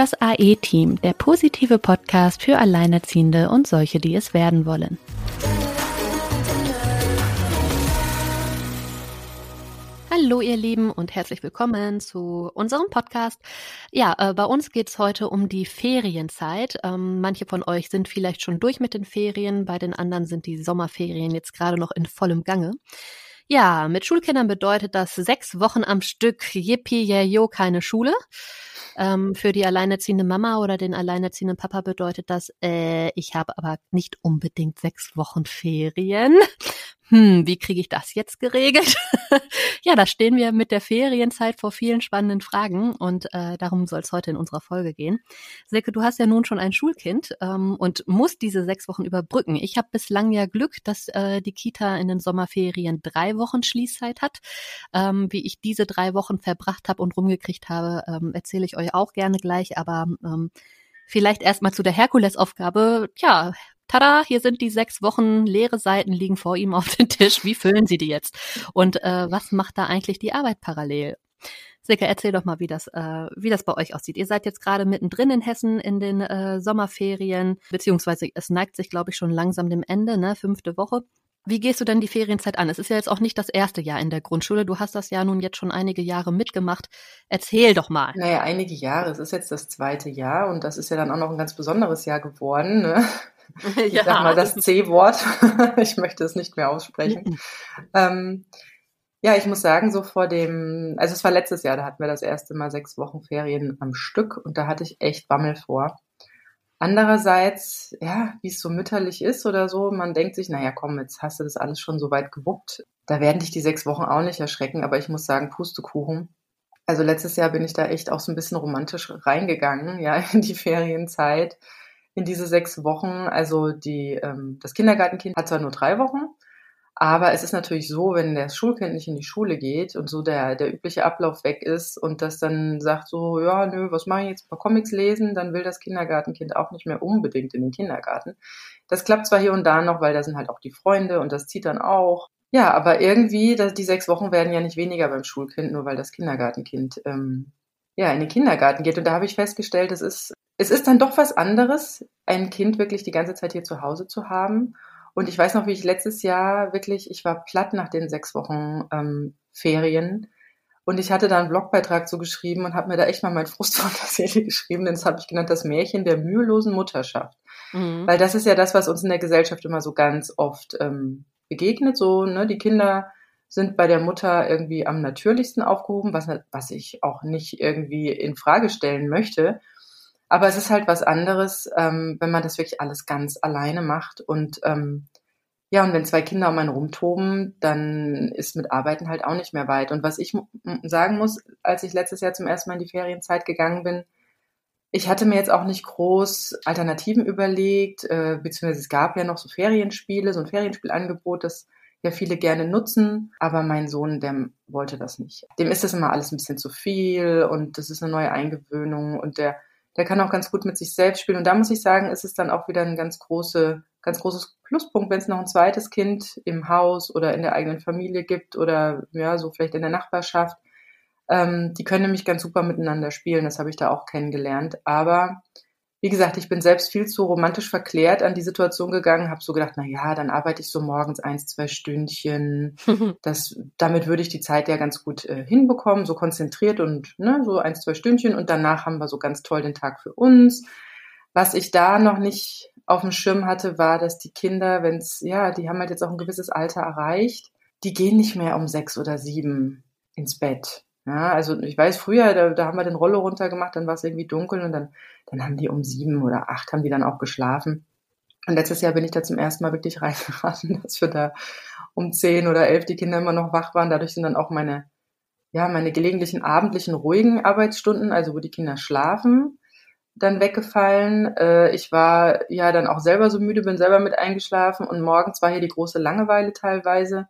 Das AE-Team, der positive Podcast für Alleinerziehende und solche, die es werden wollen. Hallo ihr Lieben und herzlich willkommen zu unserem Podcast. Ja, äh, bei uns geht's heute um die Ferienzeit. Ähm, manche von euch sind vielleicht schon durch mit den Ferien, bei den anderen sind die Sommerferien jetzt gerade noch in vollem Gange. Ja, mit Schulkindern bedeutet das sechs Wochen am Stück, yippie, yeah, yo, keine Schule. Ähm, für die alleinerziehende Mama oder den alleinerziehenden Papa bedeutet das, äh, ich habe aber nicht unbedingt sechs Wochen Ferien hm, wie kriege ich das jetzt geregelt? ja, da stehen wir mit der Ferienzeit vor vielen spannenden Fragen und äh, darum soll es heute in unserer Folge gehen. Silke, du hast ja nun schon ein Schulkind ähm, und musst diese sechs Wochen überbrücken. Ich habe bislang ja Glück, dass äh, die Kita in den Sommerferien drei Wochen Schließzeit hat. Ähm, wie ich diese drei Wochen verbracht habe und rumgekriegt habe, ähm, erzähle ich euch auch gerne gleich, aber ähm, Vielleicht erstmal zu der Herkulesaufgabe. Tja, tada, hier sind die sechs Wochen, leere Seiten liegen vor ihm auf dem Tisch. Wie füllen Sie die jetzt? Und äh, was macht da eigentlich die Arbeit parallel? Silke, erzähl doch mal, wie das, äh, wie das bei euch aussieht. Ihr seid jetzt gerade mittendrin in Hessen in den äh, Sommerferien, beziehungsweise es neigt sich, glaube ich, schon langsam dem Ende, ne? Fünfte Woche. Wie gehst du denn die Ferienzeit an? Es ist ja jetzt auch nicht das erste Jahr in der Grundschule. Du hast das ja nun jetzt schon einige Jahre mitgemacht. Erzähl doch mal. Naja, einige Jahre. Es ist jetzt das zweite Jahr und das ist ja dann auch noch ein ganz besonderes Jahr geworden. Ne? Ich ja. sag mal das C-Wort. ich möchte es nicht mehr aussprechen. ähm, ja, ich muss sagen, so vor dem, also es war letztes Jahr, da hatten wir das erste Mal sechs Wochen Ferien am Stück und da hatte ich echt Bammel vor. Andererseits, ja, wie es so mütterlich ist oder so, man denkt sich, naja, komm, jetzt hast du das alles schon so weit gewuppt. Da werden dich die sechs Wochen auch nicht erschrecken, aber ich muss sagen, Pustekuchen. Also letztes Jahr bin ich da echt auch so ein bisschen romantisch reingegangen, ja, in die Ferienzeit in diese sechs Wochen. Also die, ähm, das Kindergartenkind hat zwar nur drei Wochen, aber es ist natürlich so, wenn das Schulkind nicht in die Schule geht und so der, der übliche Ablauf weg ist und das dann sagt so, ja, nö, was mache ich jetzt, ein paar Comics lesen, dann will das Kindergartenkind auch nicht mehr unbedingt in den Kindergarten. Das klappt zwar hier und da noch, weil da sind halt auch die Freunde und das zieht dann auch. Ja, aber irgendwie, die sechs Wochen werden ja nicht weniger beim Schulkind, nur weil das Kindergartenkind ähm, ja, in den Kindergarten geht. Und da habe ich festgestellt, es ist, es ist dann doch was anderes, ein Kind wirklich die ganze Zeit hier zu Hause zu haben. Und ich weiß noch, wie ich letztes Jahr wirklich, ich war platt nach den sechs Wochen ähm, Ferien. Und ich hatte da einen Blogbeitrag zu geschrieben und habe mir da echt mal mein Frust von der Seele geschrieben, denn das habe ich genannt, das Märchen der mühelosen Mutterschaft. Mhm. Weil das ist ja das, was uns in der Gesellschaft immer so ganz oft ähm, begegnet. So, ne, die Kinder sind bei der Mutter irgendwie am natürlichsten aufgehoben, was, was ich auch nicht irgendwie in Frage stellen möchte. Aber es ist halt was anderes, ähm, wenn man das wirklich alles ganz alleine macht. Und ähm, ja, und wenn zwei Kinder um einen rumtoben, dann ist mit Arbeiten halt auch nicht mehr weit. Und was ich sagen muss, als ich letztes Jahr zum ersten Mal in die Ferienzeit gegangen bin, ich hatte mir jetzt auch nicht groß Alternativen überlegt, äh, beziehungsweise es gab ja noch so Ferienspiele, so ein Ferienspielangebot, das ja viele gerne nutzen, aber mein Sohn, der wollte das nicht. Dem ist das immer alles ein bisschen zu viel und das ist eine neue Eingewöhnung und der, der kann auch ganz gut mit sich selbst spielen. Und da muss ich sagen, ist es dann auch wieder ein ganz große, ganz großes Pluspunkt, wenn es noch ein zweites Kind im Haus oder in der eigenen Familie gibt oder ja, so vielleicht in der Nachbarschaft. Ähm, die können nämlich ganz super miteinander spielen. Das habe ich da auch kennengelernt. Aber wie gesagt, ich bin selbst viel zu romantisch verklärt an die Situation gegangen, habe so gedacht, na ja, dann arbeite ich so morgens eins, zwei Stündchen. Das, damit würde ich die Zeit ja ganz gut äh, hinbekommen, so konzentriert und ne, so eins, zwei Stündchen und danach haben wir so ganz toll den Tag für uns. Was ich da noch nicht auf dem Schirm hatte, war, dass die Kinder, wenn's ja, die haben halt jetzt auch ein gewisses Alter erreicht, die gehen nicht mehr um sechs oder sieben ins Bett. Ja, also ich weiß früher, da, da haben wir den Rollo runtergemacht, dann war es irgendwie dunkel und dann, dann haben die um sieben oder acht haben die dann auch geschlafen. Und letztes Jahr bin ich da zum ersten Mal wirklich reingeraten, dass wir da um zehn oder elf die Kinder immer noch wach waren. Dadurch sind dann auch meine, ja, meine gelegentlichen abendlichen ruhigen Arbeitsstunden, also wo die Kinder schlafen, dann weggefallen. Äh, ich war ja dann auch selber so müde, bin selber mit eingeschlafen und morgens war hier die große Langeweile teilweise,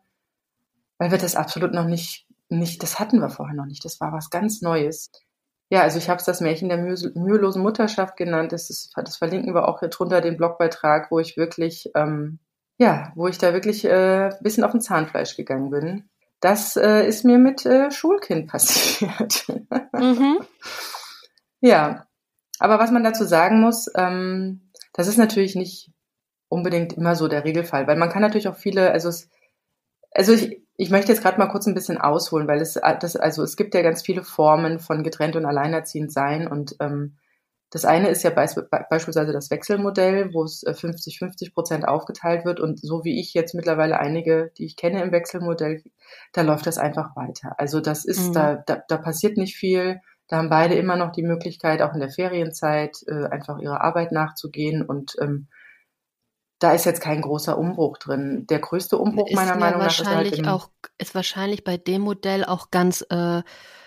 weil wir das absolut noch nicht nicht, das hatten wir vorher noch nicht. Das war was ganz Neues. Ja, also ich habe es das Märchen der mühelosen Mutterschaft genannt. Das, ist, das verlinken wir auch hier drunter den Blogbeitrag, wo ich wirklich, ähm, ja, wo ich da wirklich äh, bisschen auf den Zahnfleisch gegangen bin. Das äh, ist mir mit äh, Schulkind passiert. Mhm. ja, Aber was man dazu sagen muss, ähm, das ist natürlich nicht unbedingt immer so der Regelfall, weil man kann natürlich auch viele, also es, also ich, ich möchte jetzt gerade mal kurz ein bisschen ausholen, weil es das, also es gibt ja ganz viele Formen von getrennt und alleinerziehend sein und ähm, das eine ist ja beisp beispielsweise das Wechselmodell, wo es 50-50 äh, Prozent aufgeteilt wird. Und so wie ich jetzt mittlerweile einige, die ich kenne im Wechselmodell, da läuft das einfach weiter. Also das ist, mhm. da, da, da passiert nicht viel. Da haben beide immer noch die Möglichkeit, auch in der Ferienzeit äh, einfach ihrer Arbeit nachzugehen. Und ähm, da ist jetzt kein großer Umbruch drin. Der größte Umbruch ist meiner Meinung nach ist halt auch ist wahrscheinlich bei dem Modell auch ganz äh,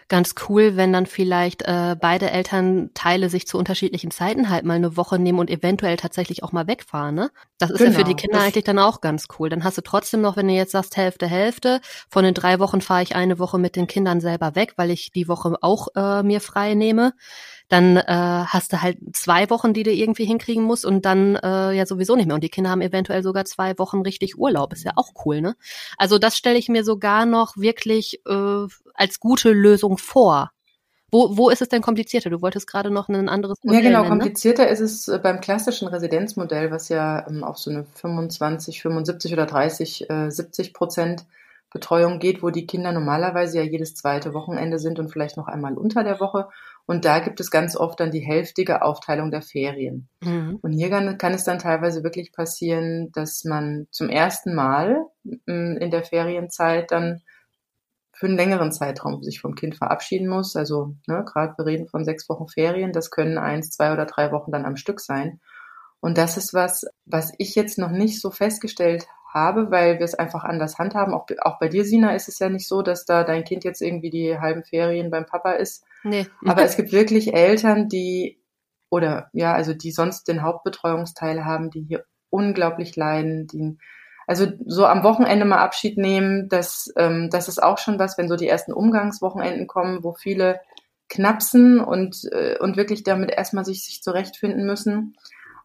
ganz cool, wenn dann vielleicht äh, beide Elternteile sich zu unterschiedlichen Zeiten halt mal eine Woche nehmen und eventuell tatsächlich auch mal wegfahren. Ne? Das ist genau, ja für die genau, Kinder eigentlich dann auch ganz cool. Dann hast du trotzdem noch, wenn du jetzt sagst Hälfte Hälfte, von den drei Wochen fahre ich eine Woche mit den Kindern selber weg, weil ich die Woche auch äh, mir frei nehme dann äh, hast du halt zwei Wochen, die du irgendwie hinkriegen musst und dann äh, ja sowieso nicht mehr. Und die Kinder haben eventuell sogar zwei Wochen richtig Urlaub. Ist ja auch cool, ne? Also das stelle ich mir sogar noch wirklich äh, als gute Lösung vor. Wo, wo ist es denn komplizierter? Du wolltest gerade noch ein anderes Modell Ja, genau. Nennen, ne? komplizierter ist es äh, beim klassischen Residenzmodell, was ja ähm, auf so eine 25, 75 oder 30, äh, 70 Prozent Betreuung geht, wo die Kinder normalerweise ja jedes zweite Wochenende sind und vielleicht noch einmal unter der Woche. Und da gibt es ganz oft dann die hälftige Aufteilung der Ferien. Mhm. Und hier kann, kann, es dann teilweise wirklich passieren, dass man zum ersten Mal mm, in der Ferienzeit dann für einen längeren Zeitraum sich vom Kind verabschieden muss. Also ne, gerade wir reden von sechs Wochen Ferien, das können eins, zwei oder drei Wochen dann am Stück sein. Und das ist was, was ich jetzt noch nicht so festgestellt habe, weil wir es einfach anders handhaben. Auch, auch bei dir, Sina, ist es ja nicht so, dass da dein Kind jetzt irgendwie die halben Ferien beim Papa ist. Nee. Aber es gibt wirklich Eltern, die oder ja, also die sonst den Hauptbetreuungsteil haben, die hier unglaublich leiden, die also so am Wochenende mal Abschied nehmen, das, ähm, das ist auch schon was, wenn so die ersten Umgangswochenenden kommen, wo viele knapsen und, äh, und wirklich damit erstmal sich, sich zurechtfinden müssen.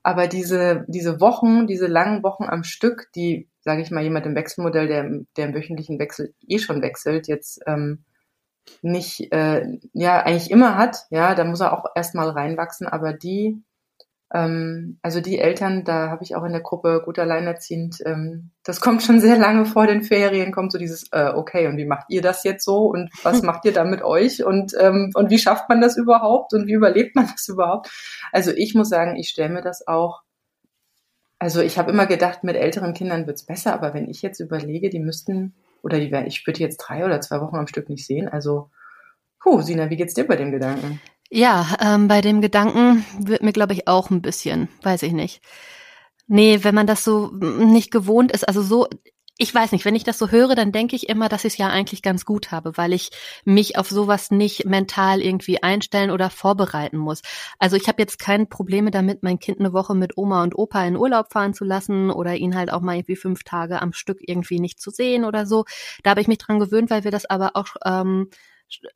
Aber diese, diese Wochen, diese langen Wochen am Stück, die, sage ich mal, jemand im Wechselmodell, der, der im wöchentlichen Wechsel eh schon wechselt, jetzt ähm, nicht, äh, ja, eigentlich immer hat, ja, da muss er auch erstmal reinwachsen, aber die, ähm, also die Eltern, da habe ich auch in der Gruppe gut alleinerziehend, ähm, das kommt schon sehr lange vor den Ferien, kommt so dieses, äh, okay, und wie macht ihr das jetzt so? Und was macht ihr da mit euch? Und, ähm, und wie schafft man das überhaupt? Und wie überlebt man das überhaupt? Also ich muss sagen, ich stelle mir das auch, also ich habe immer gedacht, mit älteren Kindern wird's besser, aber wenn ich jetzt überlege, die müssten oder die, ich würde jetzt drei oder zwei Wochen am Stück nicht sehen. Also, puh, Sina, wie geht's dir bei dem Gedanken? Ja, ähm, bei dem Gedanken wird mir, glaube ich, auch ein bisschen, weiß ich nicht. Nee, wenn man das so nicht gewohnt ist, also so, ich weiß nicht, wenn ich das so höre, dann denke ich immer, dass ich es ja eigentlich ganz gut habe, weil ich mich auf sowas nicht mental irgendwie einstellen oder vorbereiten muss. Also ich habe jetzt keine Probleme damit, mein Kind eine Woche mit Oma und Opa in Urlaub fahren zu lassen oder ihn halt auch mal irgendwie fünf Tage am Stück irgendwie nicht zu sehen oder so. Da habe ich mich dran gewöhnt, weil wir das aber auch ähm,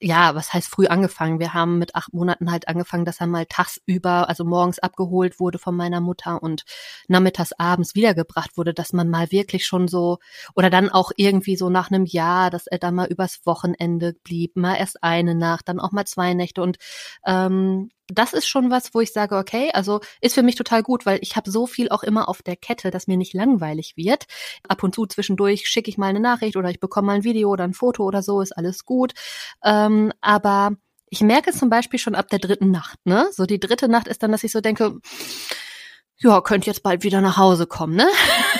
ja, was heißt früh angefangen? Wir haben mit acht Monaten halt angefangen, dass er mal tagsüber, also morgens abgeholt wurde von meiner Mutter und nachmittags abends wiedergebracht wurde, dass man mal wirklich schon so, oder dann auch irgendwie so nach einem Jahr, dass er dann mal übers Wochenende blieb, mal erst eine Nacht, dann auch mal zwei Nächte und ähm, das ist schon was, wo ich sage, okay, also ist für mich total gut, weil ich habe so viel auch immer auf der Kette, dass mir nicht langweilig wird. Ab und zu zwischendurch schicke ich mal eine Nachricht oder ich bekomme mal ein Video oder ein Foto oder so, ist alles gut. Ähm, aber ich merke zum Beispiel schon ab der dritten Nacht, ne? So die dritte Nacht ist dann, dass ich so denke, ja, könnt jetzt bald wieder nach Hause kommen, ne?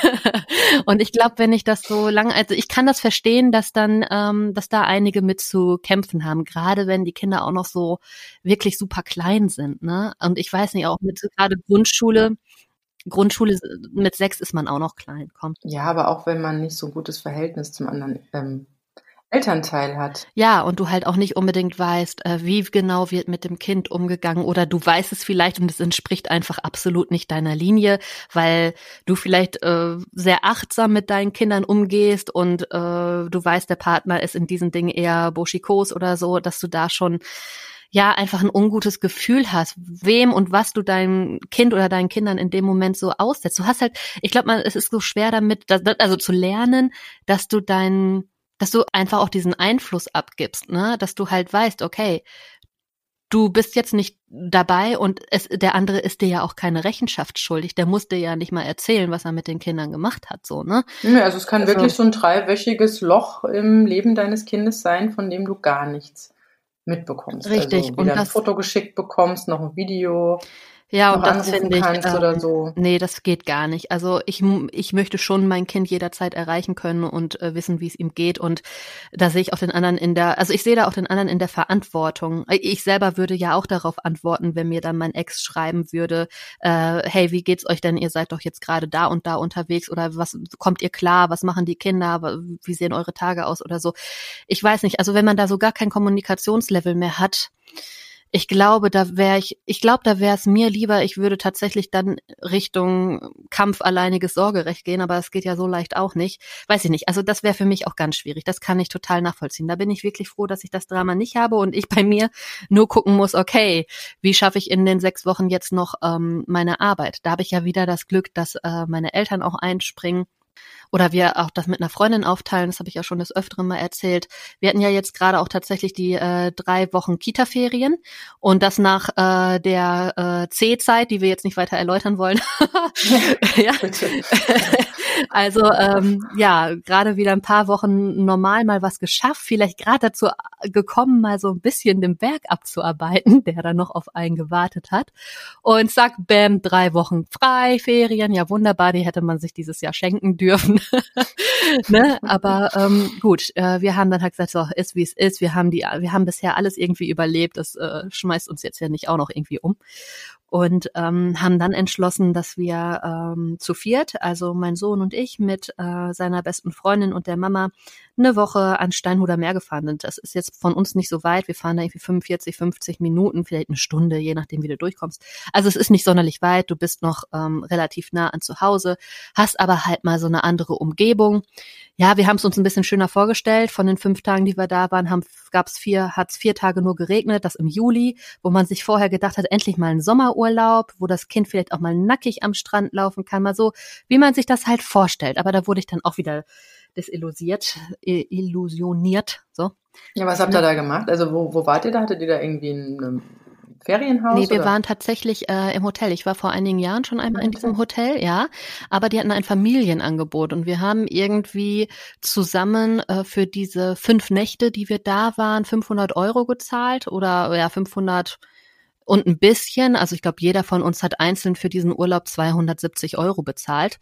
und ich glaube, wenn ich das so lange, also ich kann das verstehen, dass dann, ähm, dass da einige mit zu kämpfen haben, gerade wenn die Kinder auch noch so wirklich super klein sind, ne? Und ich weiß nicht, auch mit gerade Grundschule, Grundschule mit sechs ist man auch noch klein, kommt. Ja, aber auch wenn man nicht so ein gutes Verhältnis zum anderen ähm, Elternteil hat. Ja, und du halt auch nicht unbedingt weißt, äh, wie genau wird mit dem Kind umgegangen oder du weißt es vielleicht und es entspricht einfach absolut nicht deiner Linie, weil du vielleicht äh, sehr achtsam mit deinen Kindern umgehst und äh, du weißt, der Partner ist in diesen Dingen eher boschikos oder so, dass du da schon ja einfach ein ungutes Gefühl hast, wem und was du deinem Kind oder deinen Kindern in dem Moment so aussetzt. Du hast halt, ich glaube es ist so schwer damit, dass, also zu lernen, dass du deinen dass du einfach auch diesen Einfluss abgibst, ne? Dass du halt weißt, okay, du bist jetzt nicht dabei und es, der andere ist dir ja auch keine Rechenschaft schuldig. Der muss dir ja nicht mal erzählen, was er mit den Kindern gemacht hat, so, ne? Ja, also es kann also, wirklich so ein dreiwöchiges Loch im Leben deines Kindes sein, von dem du gar nichts mitbekommst. Richtig. Also und ein Foto geschickt bekommst, noch ein Video ja, und das finde ich, kannst ähm, oder so. nee, das geht gar nicht. Also ich, ich möchte schon mein Kind jederzeit erreichen können und äh, wissen, wie es ihm geht. Und da sehe ich auch den anderen in der, also ich sehe da auch den anderen in der Verantwortung. Ich selber würde ja auch darauf antworten, wenn mir dann mein Ex schreiben würde, äh, hey, wie geht's euch denn? Ihr seid doch jetzt gerade da und da unterwegs oder was kommt ihr klar? Was machen die Kinder? Wie sehen eure Tage aus oder so? Ich weiß nicht. Also wenn man da so gar kein Kommunikationslevel mehr hat, ich glaube, da wäre ich, ich glaube, da wäre es mir lieber, ich würde tatsächlich dann Richtung Kampf alleiniges Sorgerecht gehen, aber es geht ja so leicht auch nicht. Weiß ich nicht. Also das wäre für mich auch ganz schwierig. Das kann ich total nachvollziehen. Da bin ich wirklich froh, dass ich das Drama nicht habe und ich bei mir nur gucken muss, okay, wie schaffe ich in den sechs Wochen jetzt noch ähm, meine Arbeit? Da habe ich ja wieder das Glück, dass äh, meine Eltern auch einspringen oder wir auch das mit einer Freundin aufteilen, das habe ich ja schon des Öfteren mal erzählt. Wir hatten ja jetzt gerade auch tatsächlich die äh, drei Wochen Kita-Ferien und das nach äh, der äh, C-Zeit, die wir jetzt nicht weiter erläutern wollen. ja. also ähm, ja, gerade wieder ein paar Wochen normal mal was geschafft, vielleicht gerade dazu gekommen, mal so ein bisschen den Berg abzuarbeiten, der da noch auf einen gewartet hat. Und zack, bam, drei Wochen frei, Ferien, ja wunderbar, die hätte man sich dieses Jahr schenken dürfen. ne? Aber ähm, gut, äh, wir haben dann halt gesagt, so ist wie es ist. Wir haben die, wir haben bisher alles irgendwie überlebt. Das äh, schmeißt uns jetzt ja nicht auch noch irgendwie um und ähm, haben dann entschlossen, dass wir ähm, zu viert, also mein Sohn und ich mit äh, seiner besten Freundin und der Mama eine Woche an Steinhuder Meer gefahren sind. Das ist jetzt von uns nicht so weit. Wir fahren da irgendwie 45, 50 Minuten, vielleicht eine Stunde, je nachdem, wie du durchkommst. Also es ist nicht sonderlich weit. Du bist noch ähm, relativ nah an zu Hause, hast aber halt mal so eine andere Umgebung. Ja, wir haben es uns ein bisschen schöner vorgestellt. Von den fünf Tagen, die wir da waren, haben gab's vier, hat es vier Tage nur geregnet. Das im Juli, wo man sich vorher gedacht hat, endlich mal ein Sommerurlaub, wo das Kind vielleicht auch mal nackig am Strand laufen kann, mal so, wie man sich das halt vorstellt. Aber da wurde ich dann auch wieder desillusiert, illusioniert. So. Ja, was habt ihr da gemacht? Also wo, wo wart ihr da? Hattet ihr da irgendwie ein Ferienhaus? Nee, wir oder? waren tatsächlich äh, im Hotel. Ich war vor einigen Jahren schon einmal in diesem Hotel, ja. Aber die hatten ein Familienangebot und wir haben irgendwie zusammen äh, für diese fünf Nächte, die wir da waren, 500 Euro gezahlt oder ja 500 und ein bisschen, also ich glaube, jeder von uns hat einzeln für diesen Urlaub 270 Euro bezahlt.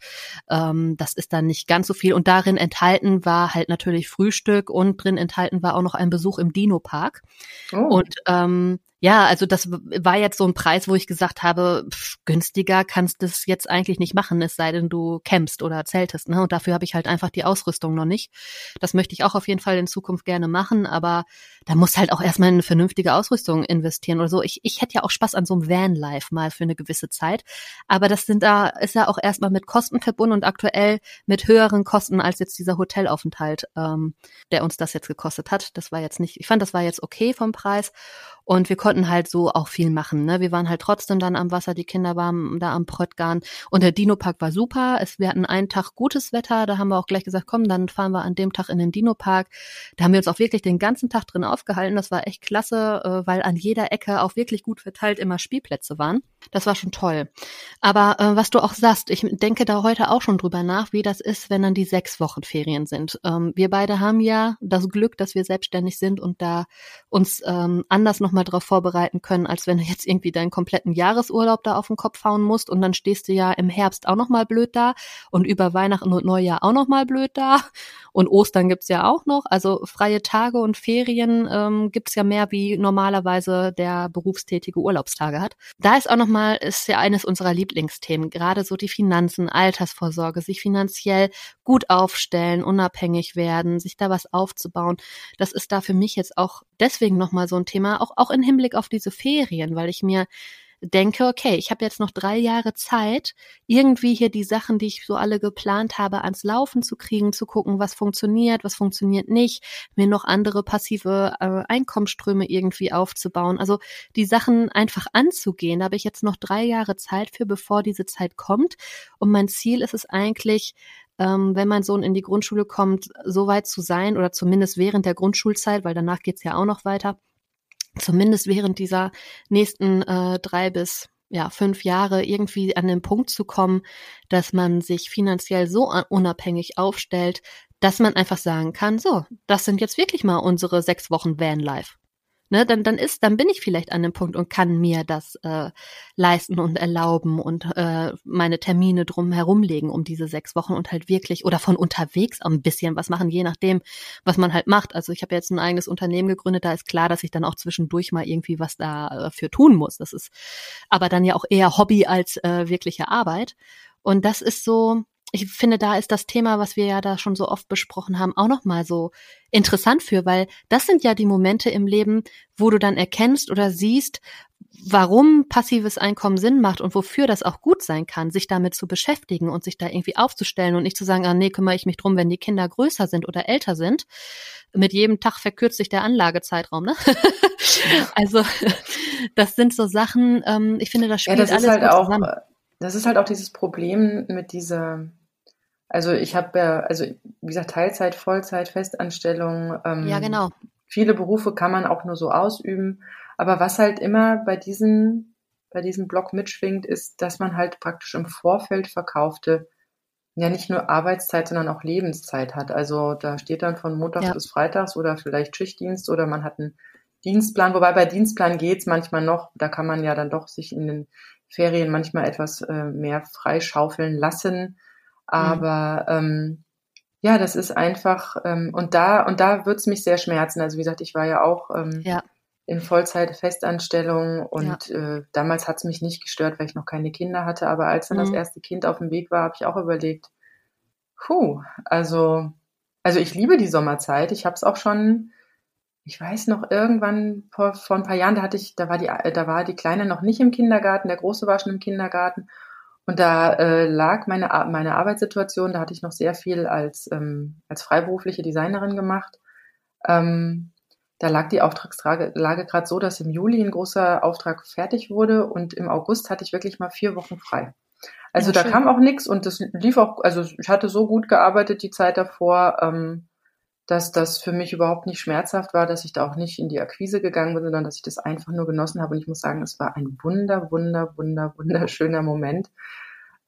Ähm, das ist dann nicht ganz so viel. Und darin enthalten war halt natürlich Frühstück und drin enthalten war auch noch ein Besuch im Dino-Park. Oh. Und ähm, ja, also das war jetzt so ein Preis, wo ich gesagt habe, pff, günstiger kannst du es jetzt eigentlich nicht machen, es sei denn, du campst oder zeltest. Ne? Und dafür habe ich halt einfach die Ausrüstung noch nicht. Das möchte ich auch auf jeden Fall in Zukunft gerne machen, aber da muss halt auch erstmal eine vernünftige Ausrüstung investieren oder so. Ich, ich hätte ja auch Spaß an so einem Vanlife mal für eine gewisse Zeit. Aber das sind da, ist ja auch erstmal mit Kosten verbunden und aktuell mit höheren Kosten als jetzt dieser Hotelaufenthalt, ähm, der uns das jetzt gekostet hat. Das war jetzt nicht, ich fand, das war jetzt okay vom Preis. Und wir konnten halt so auch viel machen. Ne? Wir waren halt trotzdem dann am Wasser, die Kinder waren da am Pröttgarn. Und der Dino-Park war super. Es, wir hatten einen Tag gutes Wetter. Da haben wir auch gleich gesagt, komm, dann fahren wir an dem Tag in den Dino-Park. Da haben wir uns auch wirklich den ganzen Tag drin aufgehalten. Das war echt klasse, äh, weil an jeder Ecke auch wirklich gut verteilt immer Spielplätze waren. Das war schon toll. Aber äh, was du auch sagst, ich denke da heute auch schon drüber nach, wie das ist, wenn dann die sechs Wochen Ferien sind. Ähm, wir beide haben ja das Glück, dass wir selbstständig sind und da uns ähm, anders nochmal mal darauf vorbereiten können, als wenn du jetzt irgendwie deinen kompletten Jahresurlaub da auf den Kopf hauen musst und dann stehst du ja im Herbst auch noch mal blöd da und über Weihnachten und Neujahr auch noch mal blöd da und Ostern gibt's ja auch noch. Also freie Tage und Ferien ähm, gibt's ja mehr, wie normalerweise der berufstätige Urlaubstage hat. Da ist auch noch mal, ist ja eines unserer Lieblingsthemen, gerade so die Finanzen, Altersvorsorge, sich finanziell gut aufstellen, unabhängig werden, sich da was aufzubauen. Das ist da für mich jetzt auch deswegen noch mal so ein Thema, auch, auch in Hinblick auf diese Ferien, weil ich mir denke, okay, ich habe jetzt noch drei Jahre Zeit, irgendwie hier die Sachen, die ich so alle geplant habe, ans Laufen zu kriegen, zu gucken, was funktioniert, was funktioniert nicht, mir noch andere passive äh, Einkommensströme irgendwie aufzubauen. Also die Sachen einfach anzugehen. Da habe ich jetzt noch drei Jahre Zeit für, bevor diese Zeit kommt. Und mein Ziel ist es eigentlich, ähm, wenn mein Sohn in die Grundschule kommt, so weit zu sein oder zumindest während der Grundschulzeit, weil danach geht's ja auch noch weiter, zumindest während dieser nächsten äh, drei bis ja, fünf Jahre irgendwie an den Punkt zu kommen, dass man sich finanziell so unabhängig aufstellt, dass man einfach sagen kann, so, das sind jetzt wirklich mal unsere sechs Wochen Vanlife ne, dann, dann ist, dann bin ich vielleicht an dem Punkt und kann mir das äh, leisten und erlauben und äh, meine Termine drum herumlegen um diese sechs Wochen und halt wirklich oder von unterwegs auch ein bisschen was machen, je nachdem, was man halt macht. Also ich habe jetzt ein eigenes Unternehmen gegründet, da ist klar, dass ich dann auch zwischendurch mal irgendwie was dafür äh, tun muss. Das ist aber dann ja auch eher Hobby als äh, wirkliche Arbeit. Und das ist so, ich finde, da ist das Thema, was wir ja da schon so oft besprochen haben, auch nochmal so interessant für, weil das sind ja die Momente im Leben, wo du dann erkennst oder siehst, warum passives Einkommen Sinn macht und wofür das auch gut sein kann, sich damit zu beschäftigen und sich da irgendwie aufzustellen und nicht zu sagen, ah nee, kümmere ich mich drum, wenn die Kinder größer sind oder älter sind. Mit jedem Tag verkürzt sich der Anlagezeitraum, ne? also das sind so Sachen, ähm, ich finde, das spielt ja, das alles halt auch, zusammen. Das ist halt auch dieses Problem mit dieser also ich habe ja, also wie gesagt, Teilzeit, Vollzeit, Festanstellung. Ähm, ja, genau. Viele Berufe kann man auch nur so ausüben. Aber was halt immer bei diesen, bei diesem Blog mitschwingt, ist, dass man halt praktisch im Vorfeld verkaufte ja nicht nur Arbeitszeit, sondern auch Lebenszeit hat. Also da steht dann von Montags ja. bis Freitags oder vielleicht Schichtdienst oder man hat einen Dienstplan, wobei bei Dienstplan geht's manchmal noch, da kann man ja dann doch sich in den Ferien manchmal etwas äh, mehr freischaufeln lassen. Aber ähm, ja, das ist einfach, ähm, und da, und da wird's mich sehr schmerzen. Also wie gesagt, ich war ja auch ähm, ja. in Vollzeit-Festanstellung und ja. äh, damals hat's mich nicht gestört, weil ich noch keine Kinder hatte. Aber als dann mhm. das erste Kind auf dem Weg war, habe ich auch überlegt, puh, also, also ich liebe die Sommerzeit. Ich habe es auch schon, ich weiß noch, irgendwann vor, vor ein paar Jahren, da hatte ich, da war die, da war die Kleine noch nicht im Kindergarten, der Große war schon im Kindergarten. Und da äh, lag meine, meine Arbeitssituation, da hatte ich noch sehr viel als, ähm, als freiberufliche Designerin gemacht. Ähm, da lag die Auftragslage gerade so, dass im Juli ein großer Auftrag fertig wurde und im August hatte ich wirklich mal vier Wochen frei. Also ja, da schön. kam auch nichts und das lief auch, also ich hatte so gut gearbeitet die Zeit davor, ähm, dass das für mich überhaupt nicht schmerzhaft war, dass ich da auch nicht in die Akquise gegangen bin, sondern dass ich das einfach nur genossen habe. Und ich muss sagen, es war ein wunder, wunder, wunder, wunderschöner Moment.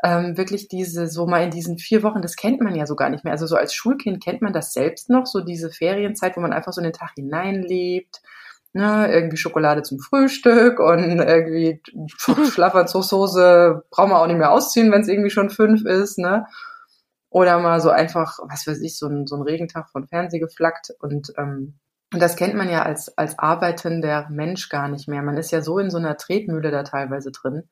Ähm, wirklich diese, so mal in diesen vier Wochen, das kennt man ja so gar nicht mehr. Also so als Schulkind kennt man das selbst noch, so diese Ferienzeit, wo man einfach so in den Tag hineinlebt, ne, irgendwie Schokolade zum Frühstück und irgendwie Schlafanzugshose brauchen wir auch nicht mehr ausziehen, wenn es irgendwie schon fünf ist, ne. Oder mal so einfach, was weiß ich, so ein, so ein Regentag von Fernseh geflackt und ähm, und das kennt man ja als, als arbeitender Mensch gar nicht mehr. Man ist ja so in so einer Tretmühle da teilweise drin,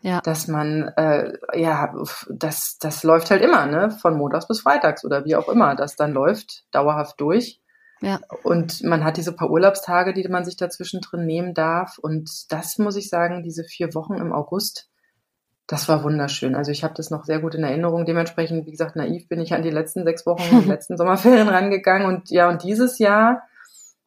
ja. dass man, äh, ja, das, das läuft halt immer, ne? Von montags bis freitags oder wie auch immer. Das dann läuft dauerhaft durch. Ja. Und man hat diese paar Urlaubstage, die man sich dazwischen drin nehmen darf. Und das muss ich sagen, diese vier Wochen im August, das war wunderschön. Also ich habe das noch sehr gut in Erinnerung. Dementsprechend, wie gesagt, naiv bin ich an die letzten sechs Wochen, die letzten Sommerferien rangegangen. Und ja, und dieses Jahr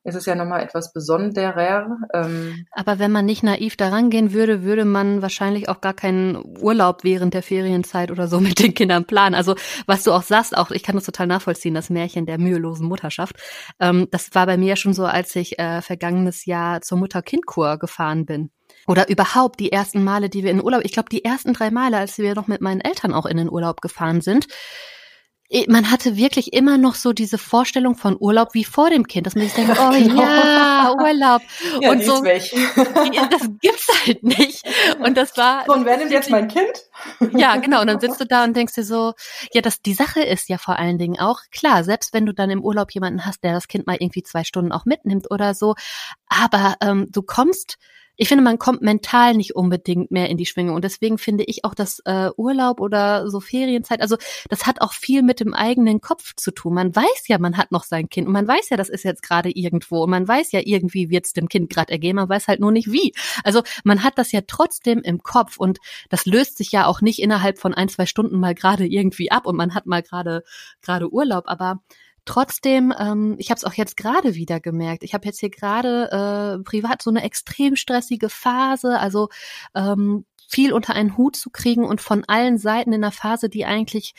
ist es ja nochmal etwas besonderer. Ähm Aber wenn man nicht naiv daran gehen würde, würde man wahrscheinlich auch gar keinen Urlaub während der Ferienzeit oder so mit den Kindern planen. Also was du auch sagst, auch ich kann das total nachvollziehen, das Märchen der mühelosen Mutterschaft. Ähm, das war bei mir schon so, als ich äh, vergangenes Jahr zur Mutter-Kind-Kur gefahren bin. Oder überhaupt die ersten Male, die wir in Urlaub, ich glaube die ersten drei Male, als wir noch mit meinen Eltern auch in den Urlaub gefahren sind, man hatte wirklich immer noch so diese Vorstellung von Urlaub wie vor dem Kind, dass man sich denkt, oh genau. ja, Urlaub. Ja, und so, das gibt's halt nicht. Und das war. Und wer nimmt jetzt mein Kind? Ja, genau. Und dann sitzt du da und denkst dir so, ja, das, die Sache ist ja vor allen Dingen auch, klar, selbst wenn du dann im Urlaub jemanden hast, der das Kind mal irgendwie zwei Stunden auch mitnimmt oder so, aber ähm, du kommst ich finde, man kommt mental nicht unbedingt mehr in die Schwingung. Und deswegen finde ich auch, dass äh, Urlaub oder so Ferienzeit, also das hat auch viel mit dem eigenen Kopf zu tun. Man weiß ja, man hat noch sein Kind und man weiß ja, das ist jetzt gerade irgendwo und man weiß ja, irgendwie wird es dem Kind gerade ergehen, man weiß halt nur nicht wie. Also man hat das ja trotzdem im Kopf und das löst sich ja auch nicht innerhalb von ein, zwei Stunden mal gerade irgendwie ab und man hat mal gerade gerade Urlaub, aber Trotzdem, ähm, ich habe es auch jetzt gerade wieder gemerkt. Ich habe jetzt hier gerade äh, privat so eine extrem stressige Phase, also ähm, viel unter einen Hut zu kriegen und von allen Seiten in einer Phase, die eigentlich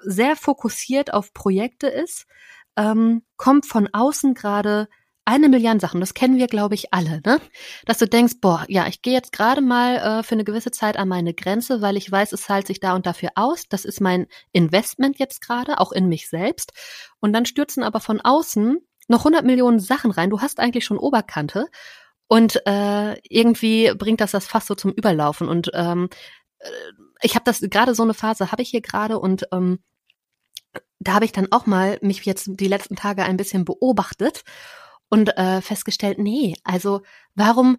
sehr fokussiert auf Projekte ist, ähm, kommt von außen gerade eine Milliarde Sachen, das kennen wir, glaube ich, alle, ne? Dass du denkst, boah, ja, ich gehe jetzt gerade mal äh, für eine gewisse Zeit an meine Grenze, weil ich weiß, es zahlt sich da und dafür aus. Das ist mein Investment jetzt gerade, auch in mich selbst. Und dann stürzen aber von außen noch 100 Millionen Sachen rein. Du hast eigentlich schon Oberkante. Und äh, irgendwie bringt das das fast so zum Überlaufen. Und ähm, äh, ich habe das gerade so eine Phase habe ich hier gerade und ähm, da habe ich dann auch mal mich jetzt die letzten Tage ein bisschen beobachtet und äh, festgestellt, nee, also warum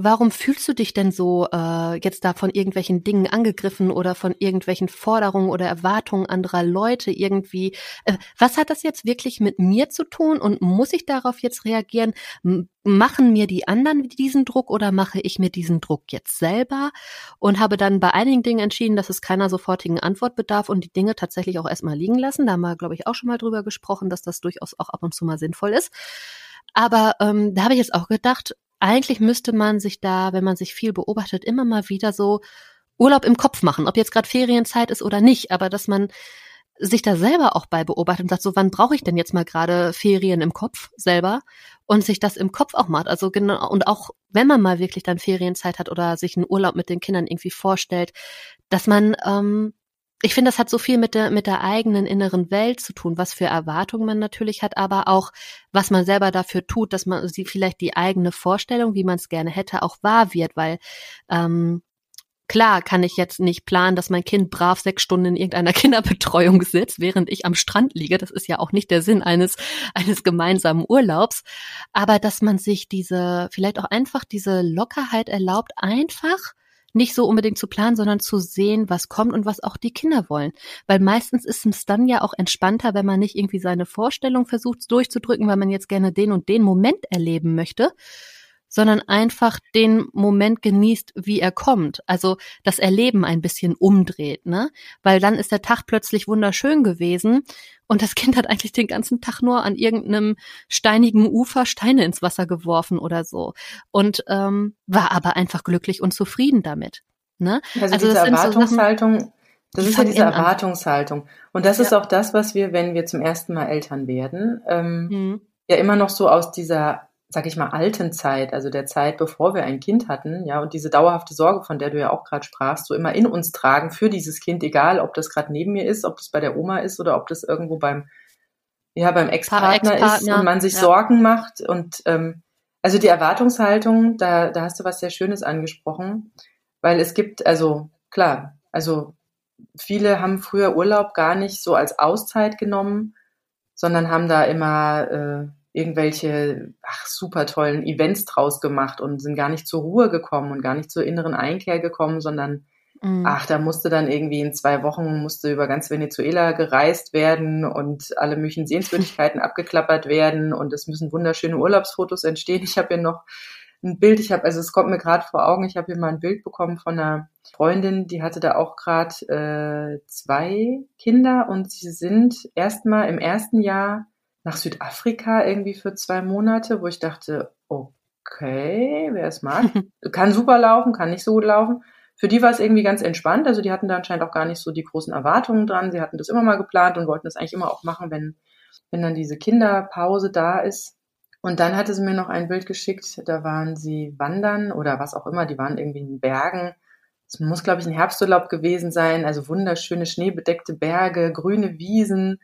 Warum fühlst du dich denn so äh, jetzt da von irgendwelchen Dingen angegriffen oder von irgendwelchen Forderungen oder Erwartungen anderer Leute irgendwie? Äh, was hat das jetzt wirklich mit mir zu tun und muss ich darauf jetzt reagieren? M machen mir die anderen diesen Druck oder mache ich mir diesen Druck jetzt selber? Und habe dann bei einigen Dingen entschieden, dass es keiner sofortigen Antwort bedarf und die Dinge tatsächlich auch erstmal liegen lassen. Da haben wir, glaube ich, auch schon mal drüber gesprochen, dass das durchaus auch ab und zu mal sinnvoll ist. Aber ähm, da habe ich jetzt auch gedacht, eigentlich müsste man sich da, wenn man sich viel beobachtet, immer mal wieder so Urlaub im Kopf machen, ob jetzt gerade Ferienzeit ist oder nicht, aber dass man sich da selber auch bei beobachtet und sagt, so wann brauche ich denn jetzt mal gerade Ferien im Kopf selber und sich das im Kopf auch macht. Also genau, und auch wenn man mal wirklich dann Ferienzeit hat oder sich einen Urlaub mit den Kindern irgendwie vorstellt, dass man ähm, ich finde, das hat so viel mit der, mit der eigenen inneren Welt zu tun, was für Erwartungen man natürlich hat, aber auch, was man selber dafür tut, dass man sie vielleicht die eigene Vorstellung, wie man es gerne hätte, auch wahr wird, weil ähm, klar kann ich jetzt nicht planen, dass mein Kind brav sechs Stunden in irgendeiner Kinderbetreuung sitzt, während ich am Strand liege. Das ist ja auch nicht der Sinn eines, eines gemeinsamen Urlaubs. Aber dass man sich diese, vielleicht auch einfach diese Lockerheit erlaubt, einfach nicht so unbedingt zu planen, sondern zu sehen, was kommt und was auch die Kinder wollen. Weil meistens ist es dann ja auch entspannter, wenn man nicht irgendwie seine Vorstellung versucht durchzudrücken, weil man jetzt gerne den und den Moment erleben möchte, sondern einfach den Moment genießt, wie er kommt. Also das Erleben ein bisschen umdreht, ne? Weil dann ist der Tag plötzlich wunderschön gewesen und das Kind hat eigentlich den ganzen Tag nur an irgendeinem steinigen Ufer Steine ins Wasser geworfen oder so und ähm, war aber einfach glücklich und zufrieden damit. Ne? Also, also diese Erwartungshaltung, so das ist ja diese Erwartungshaltung. Und das ja. ist auch das, was wir, wenn wir zum ersten Mal Eltern werden, ähm, mhm. ja immer noch so aus dieser sag ich mal, alten Zeit, also der Zeit, bevor wir ein Kind hatten, ja, und diese dauerhafte Sorge, von der du ja auch gerade sprachst, so immer in uns tragen für dieses Kind, egal ob das gerade neben mir ist, ob das bei der Oma ist oder ob das irgendwo beim, ja, beim Ex-Partner Ex ist und man sich ja. Sorgen macht und ähm, also die Erwartungshaltung, da, da hast du was sehr Schönes angesprochen, weil es gibt, also klar, also viele haben früher Urlaub gar nicht so als Auszeit genommen, sondern haben da immer äh, irgendwelche ach, super tollen Events draus gemacht und sind gar nicht zur Ruhe gekommen und gar nicht zur inneren Einkehr gekommen, sondern mhm. ach, da musste dann irgendwie in zwei Wochen musste über ganz Venezuela gereist werden und alle möglichen Sehenswürdigkeiten abgeklappert werden und es müssen wunderschöne Urlaubsfotos entstehen. Ich habe hier noch ein Bild, ich habe, also es kommt mir gerade vor Augen, ich habe hier mal ein Bild bekommen von einer Freundin, die hatte da auch gerade äh, zwei Kinder und sie sind erstmal im ersten Jahr nach Südafrika irgendwie für zwei Monate, wo ich dachte, okay, wer es mag, kann super laufen, kann nicht so gut laufen. Für die war es irgendwie ganz entspannt. Also die hatten da anscheinend auch gar nicht so die großen Erwartungen dran. Sie hatten das immer mal geplant und wollten das eigentlich immer auch machen, wenn, wenn dann diese Kinderpause da ist. Und dann hatte sie mir noch ein Bild geschickt, da waren sie wandern oder was auch immer, die waren irgendwie in Bergen. Es muss, glaube ich, ein Herbsturlaub gewesen sein, also wunderschöne schneebedeckte Berge, grüne Wiesen,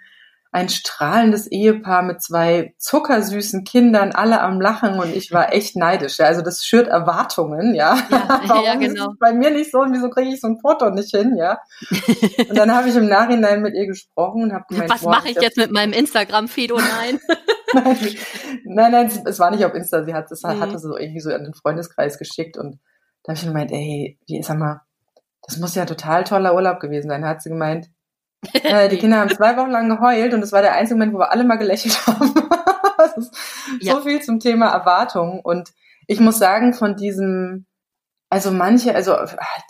ein strahlendes Ehepaar mit zwei zuckersüßen Kindern, alle am Lachen und ich war echt neidisch. Ja. Also das schürt Erwartungen, ja. ja Warum ja, genau. ist bei mir nicht so und wieso kriege ich so ein Foto nicht hin, ja? Und dann habe ich im Nachhinein mit ihr gesprochen und habe gemeint, was mache ich jetzt mit meinem Instagram-Feed? Oh nein. nein, nein, es war nicht auf Insta. Sie hat es mhm. hatte so irgendwie so an den Freundeskreis geschickt und da habe ich gemeint, ey, wie sag mal, das muss ja total toller Urlaub gewesen sein. Da hat sie gemeint, äh, die Kinder haben zwei Wochen lang geheult und das war der einzige Moment, wo wir alle mal gelächelt haben. das ist ja. so viel zum Thema Erwartung. Und ich muss sagen, von diesem, also manche, also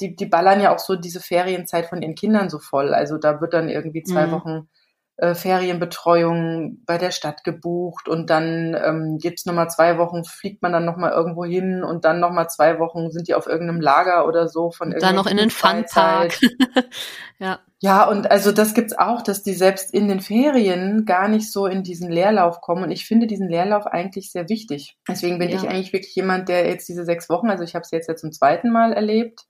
die, die ballern ja auch so diese Ferienzeit von ihren Kindern so voll. Also da wird dann irgendwie zwei mhm. Wochen äh, Ferienbetreuung bei der Stadt gebucht und dann ähm, gibt's nochmal zwei Wochen, fliegt man dann nochmal irgendwo hin und dann nochmal zwei Wochen sind die auf irgendeinem Lager oder so von Dann noch in den Funpark. ja. Ja, und also das gibt's auch, dass die selbst in den Ferien gar nicht so in diesen Leerlauf kommen. Und ich finde diesen Leerlauf eigentlich sehr wichtig. Deswegen bin ja. ich eigentlich wirklich jemand, der jetzt diese sechs Wochen, also ich habe es jetzt ja zum zweiten Mal erlebt,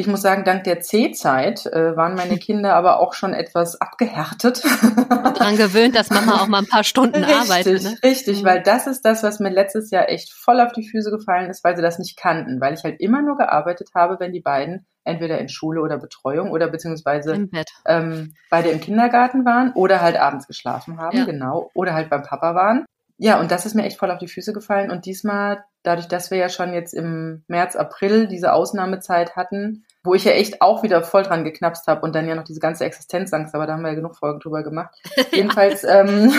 ich muss sagen, dank der C-Zeit äh, waren meine Kinder aber auch schon etwas abgehärtet. Daran gewöhnt, dass Mama auch mal ein paar Stunden richtig, arbeitet. Ne? Richtig, mhm. weil das ist das, was mir letztes Jahr echt voll auf die Füße gefallen ist, weil sie das nicht kannten, weil ich halt immer nur gearbeitet habe, wenn die beiden entweder in Schule oder Betreuung oder beziehungsweise Im. Ähm, beide im Kindergarten waren oder halt abends geschlafen haben, ja. genau, oder halt beim Papa waren. Ja, und das ist mir echt voll auf die Füße gefallen. Und diesmal, dadurch, dass wir ja schon jetzt im März, April diese Ausnahmezeit hatten, wo ich ja echt auch wieder voll dran geknapst habe und dann ja noch diese ganze Existenzangst, aber da haben wir ja genug Folgen drüber gemacht. jedenfalls, ähm, mhm.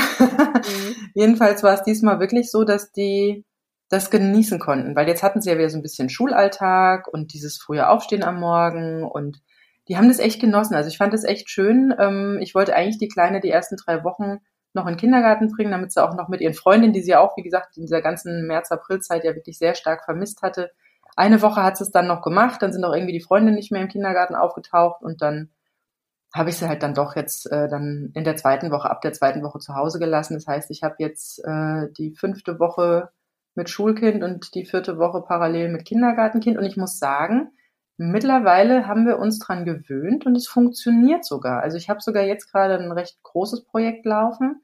jedenfalls war es diesmal wirklich so, dass die das genießen konnten, weil jetzt hatten sie ja wieder so ein bisschen Schulalltag und dieses frühe Aufstehen am Morgen und die haben das echt genossen. Also ich fand das echt schön. Ähm, ich wollte eigentlich die Kleine die ersten drei Wochen noch in den Kindergarten bringen, damit sie auch noch mit ihren Freundinnen, die sie ja auch, wie gesagt, in dieser ganzen März-April-Zeit ja wirklich sehr stark vermisst hatte. Eine Woche hat sie es dann noch gemacht, dann sind auch irgendwie die Freundinnen nicht mehr im Kindergarten aufgetaucht und dann habe ich sie halt dann doch jetzt äh, dann in der zweiten Woche, ab der zweiten Woche zu Hause gelassen. Das heißt, ich habe jetzt äh, die fünfte Woche mit Schulkind und die vierte Woche parallel mit Kindergartenkind und ich muss sagen, Mittlerweile haben wir uns dran gewöhnt und es funktioniert sogar. Also ich habe sogar jetzt gerade ein recht großes Projekt laufen,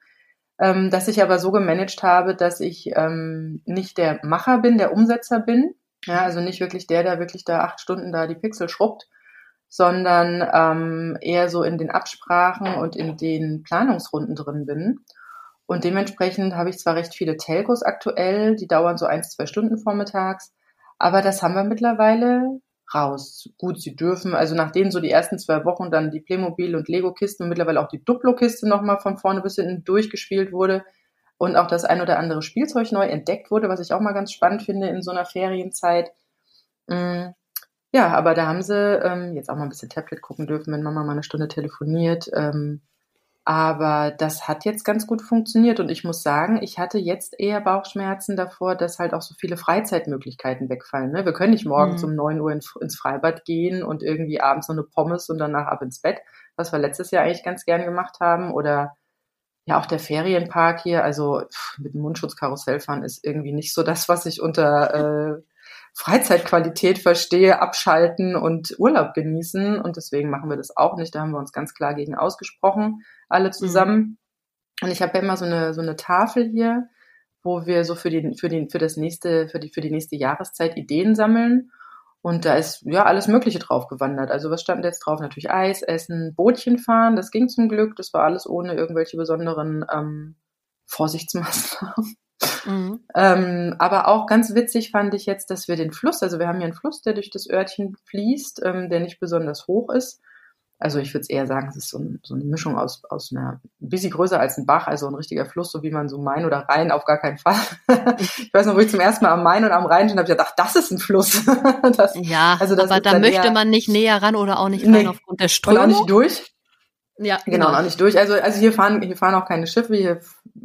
ähm, das ich aber so gemanagt habe, dass ich ähm, nicht der Macher bin, der Umsetzer bin. Ja, also nicht wirklich der, der wirklich da acht Stunden da die Pixel schrubbt, sondern ähm, eher so in den Absprachen und in den Planungsrunden drin bin. Und dementsprechend habe ich zwar recht viele Telcos aktuell, die dauern so eins, zwei Stunden vormittags, aber das haben wir mittlerweile raus. Gut, sie dürfen, also nachdem so die ersten zwei Wochen dann die Playmobil und Lego-Kisten und mittlerweile auch die Duplo-Kiste nochmal von vorne bis hinten durchgespielt wurde und auch das ein oder andere Spielzeug neu entdeckt wurde, was ich auch mal ganz spannend finde in so einer Ferienzeit. Mm, ja, aber da haben sie ähm, jetzt auch mal ein bisschen Tablet gucken dürfen, wenn Mama mal eine Stunde telefoniert. Ähm, aber das hat jetzt ganz gut funktioniert und ich muss sagen, ich hatte jetzt eher Bauchschmerzen davor, dass halt auch so viele Freizeitmöglichkeiten wegfallen. Ne? Wir können nicht morgens mhm. um neun Uhr ins, ins Freibad gehen und irgendwie abends so eine Pommes und danach ab ins Bett, was wir letztes Jahr eigentlich ganz gern gemacht haben. Oder ja, auch der Ferienpark hier, also pff, mit dem Mundschutzkarussell fahren ist irgendwie nicht so das, was ich unter äh, Freizeitqualität verstehe, abschalten und Urlaub genießen. Und deswegen machen wir das auch nicht. Da haben wir uns ganz klar gegen ausgesprochen alle mhm. zusammen. Mhm. Und ich habe ja immer so eine, so eine Tafel hier, wo wir so für, die, für, den, für das nächste, für die, für die nächste Jahreszeit Ideen sammeln. Und da ist ja alles Mögliche drauf gewandert. Also was stand jetzt drauf? Natürlich Eis essen, Bootchen fahren, das ging zum Glück. Das war alles ohne irgendwelche besonderen ähm, Vorsichtsmaßnahmen. Mhm. Ähm, aber auch ganz witzig fand ich jetzt, dass wir den Fluss, also wir haben hier einen Fluss, der durch das Örtchen fließt, ähm, der nicht besonders hoch ist. Also ich würde es eher sagen, es ist so, ein, so, eine Mischung aus, aus einer, ein bisschen größer als ein Bach, also ein richtiger Fluss, so wie man so Main oder Rhein auf gar keinen Fall. ich weiß noch, wo ich zum ersten Mal am Main und am Rhein stand, habe ich gedacht, ach, das ist ein Fluss. das, ja, also das aber da möchte man nicht näher ran oder auch nicht nee, aufgrund der Strömung. Und auch nicht durch. Ja, genau, genau. auch nicht durch. Also, also hier fahren, hier fahren auch keine Schiffe, hier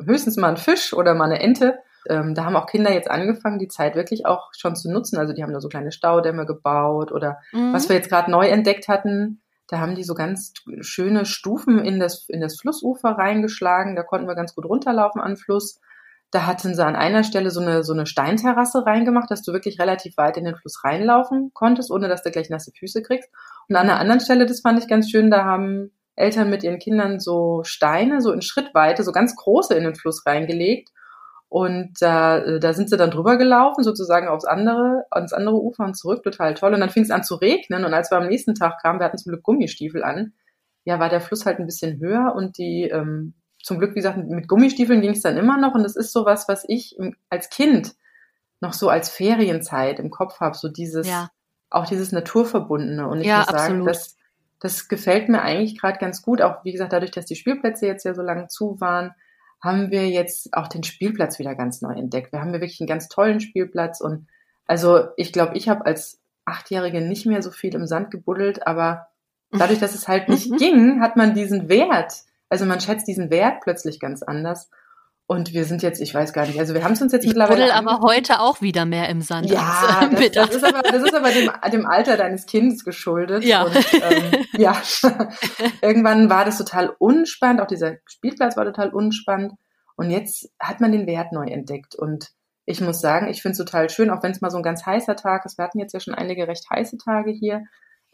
höchstens mal ein Fisch oder mal eine Ente. Ähm, da haben auch Kinder jetzt angefangen, die Zeit wirklich auch schon zu nutzen. Also die haben da so kleine Staudämme gebaut oder mhm. was wir jetzt gerade neu entdeckt hatten, da haben die so ganz schöne Stufen in das, in das Flussufer reingeschlagen. Da konnten wir ganz gut runterlaufen an Fluss. Da hatten sie an einer Stelle so eine, so eine Steinterrasse reingemacht, dass du wirklich relativ weit in den Fluss reinlaufen konntest, ohne dass du gleich nasse Füße kriegst. Und an einer anderen Stelle, das fand ich ganz schön, da haben Eltern mit ihren Kindern so Steine, so in Schrittweite, so ganz große in den Fluss reingelegt und da, äh, da sind sie dann drüber gelaufen, sozusagen aufs andere, ans andere Ufer und zurück, total toll. Und dann fing es an zu regnen. Und als wir am nächsten Tag kamen, wir hatten zum Glück Gummistiefel an, ja, war der Fluss halt ein bisschen höher und die, ähm, zum Glück, wie gesagt, mit Gummistiefeln ging es dann immer noch. Und das ist so was, was ich als Kind noch so als Ferienzeit im Kopf habe, so dieses, ja. auch dieses Naturverbundene. Und ich ja, muss sagen, absolut. das, das gefällt mir eigentlich gerade ganz gut. Auch, wie gesagt, dadurch, dass die Spielplätze jetzt ja so lange zu waren, haben wir jetzt auch den Spielplatz wieder ganz neu entdeckt. Wir haben hier wirklich einen ganz tollen Spielplatz und also ich glaube, ich habe als Achtjährige nicht mehr so viel im Sand gebuddelt, aber dadurch, dass es halt nicht ging, hat man diesen Wert. Also man schätzt diesen Wert plötzlich ganz anders. Und wir sind jetzt, ich weiß gar nicht, also wir haben es uns jetzt ich mittlerweile. aber heute auch wieder mehr im Sand. Ja, das, das, ist aber, das ist aber dem, dem Alter deines Kindes geschuldet. Ja. Und, ähm, ja. Irgendwann war das total unspannend, auch dieser Spielplatz war total unspannend. Und jetzt hat man den Wert neu entdeckt. Und ich muss sagen, ich finde es total schön, auch wenn es mal so ein ganz heißer Tag ist. Wir hatten jetzt ja schon einige recht heiße Tage hier.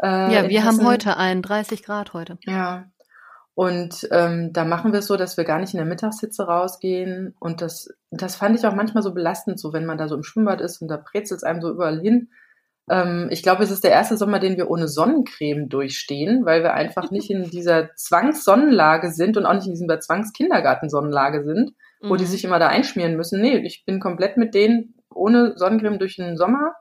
Äh, ja, wir haben heute einen, 30 Grad heute. Ja, und ähm, da machen wir es so, dass wir gar nicht in der Mittagshitze rausgehen. Und das, das fand ich auch manchmal so belastend, so wenn man da so im Schwimmbad ist und da brezelt es einem so überall hin. Ähm, ich glaube, es ist der erste Sommer, den wir ohne Sonnencreme durchstehen, weil wir einfach nicht in dieser Zwangssonnenlage sind und auch nicht in dieser Zwangskindergartensonnenlage sind, wo mhm. die sich immer da einschmieren müssen. Nee, ich bin komplett mit denen ohne Sonnencreme durch den Sommer.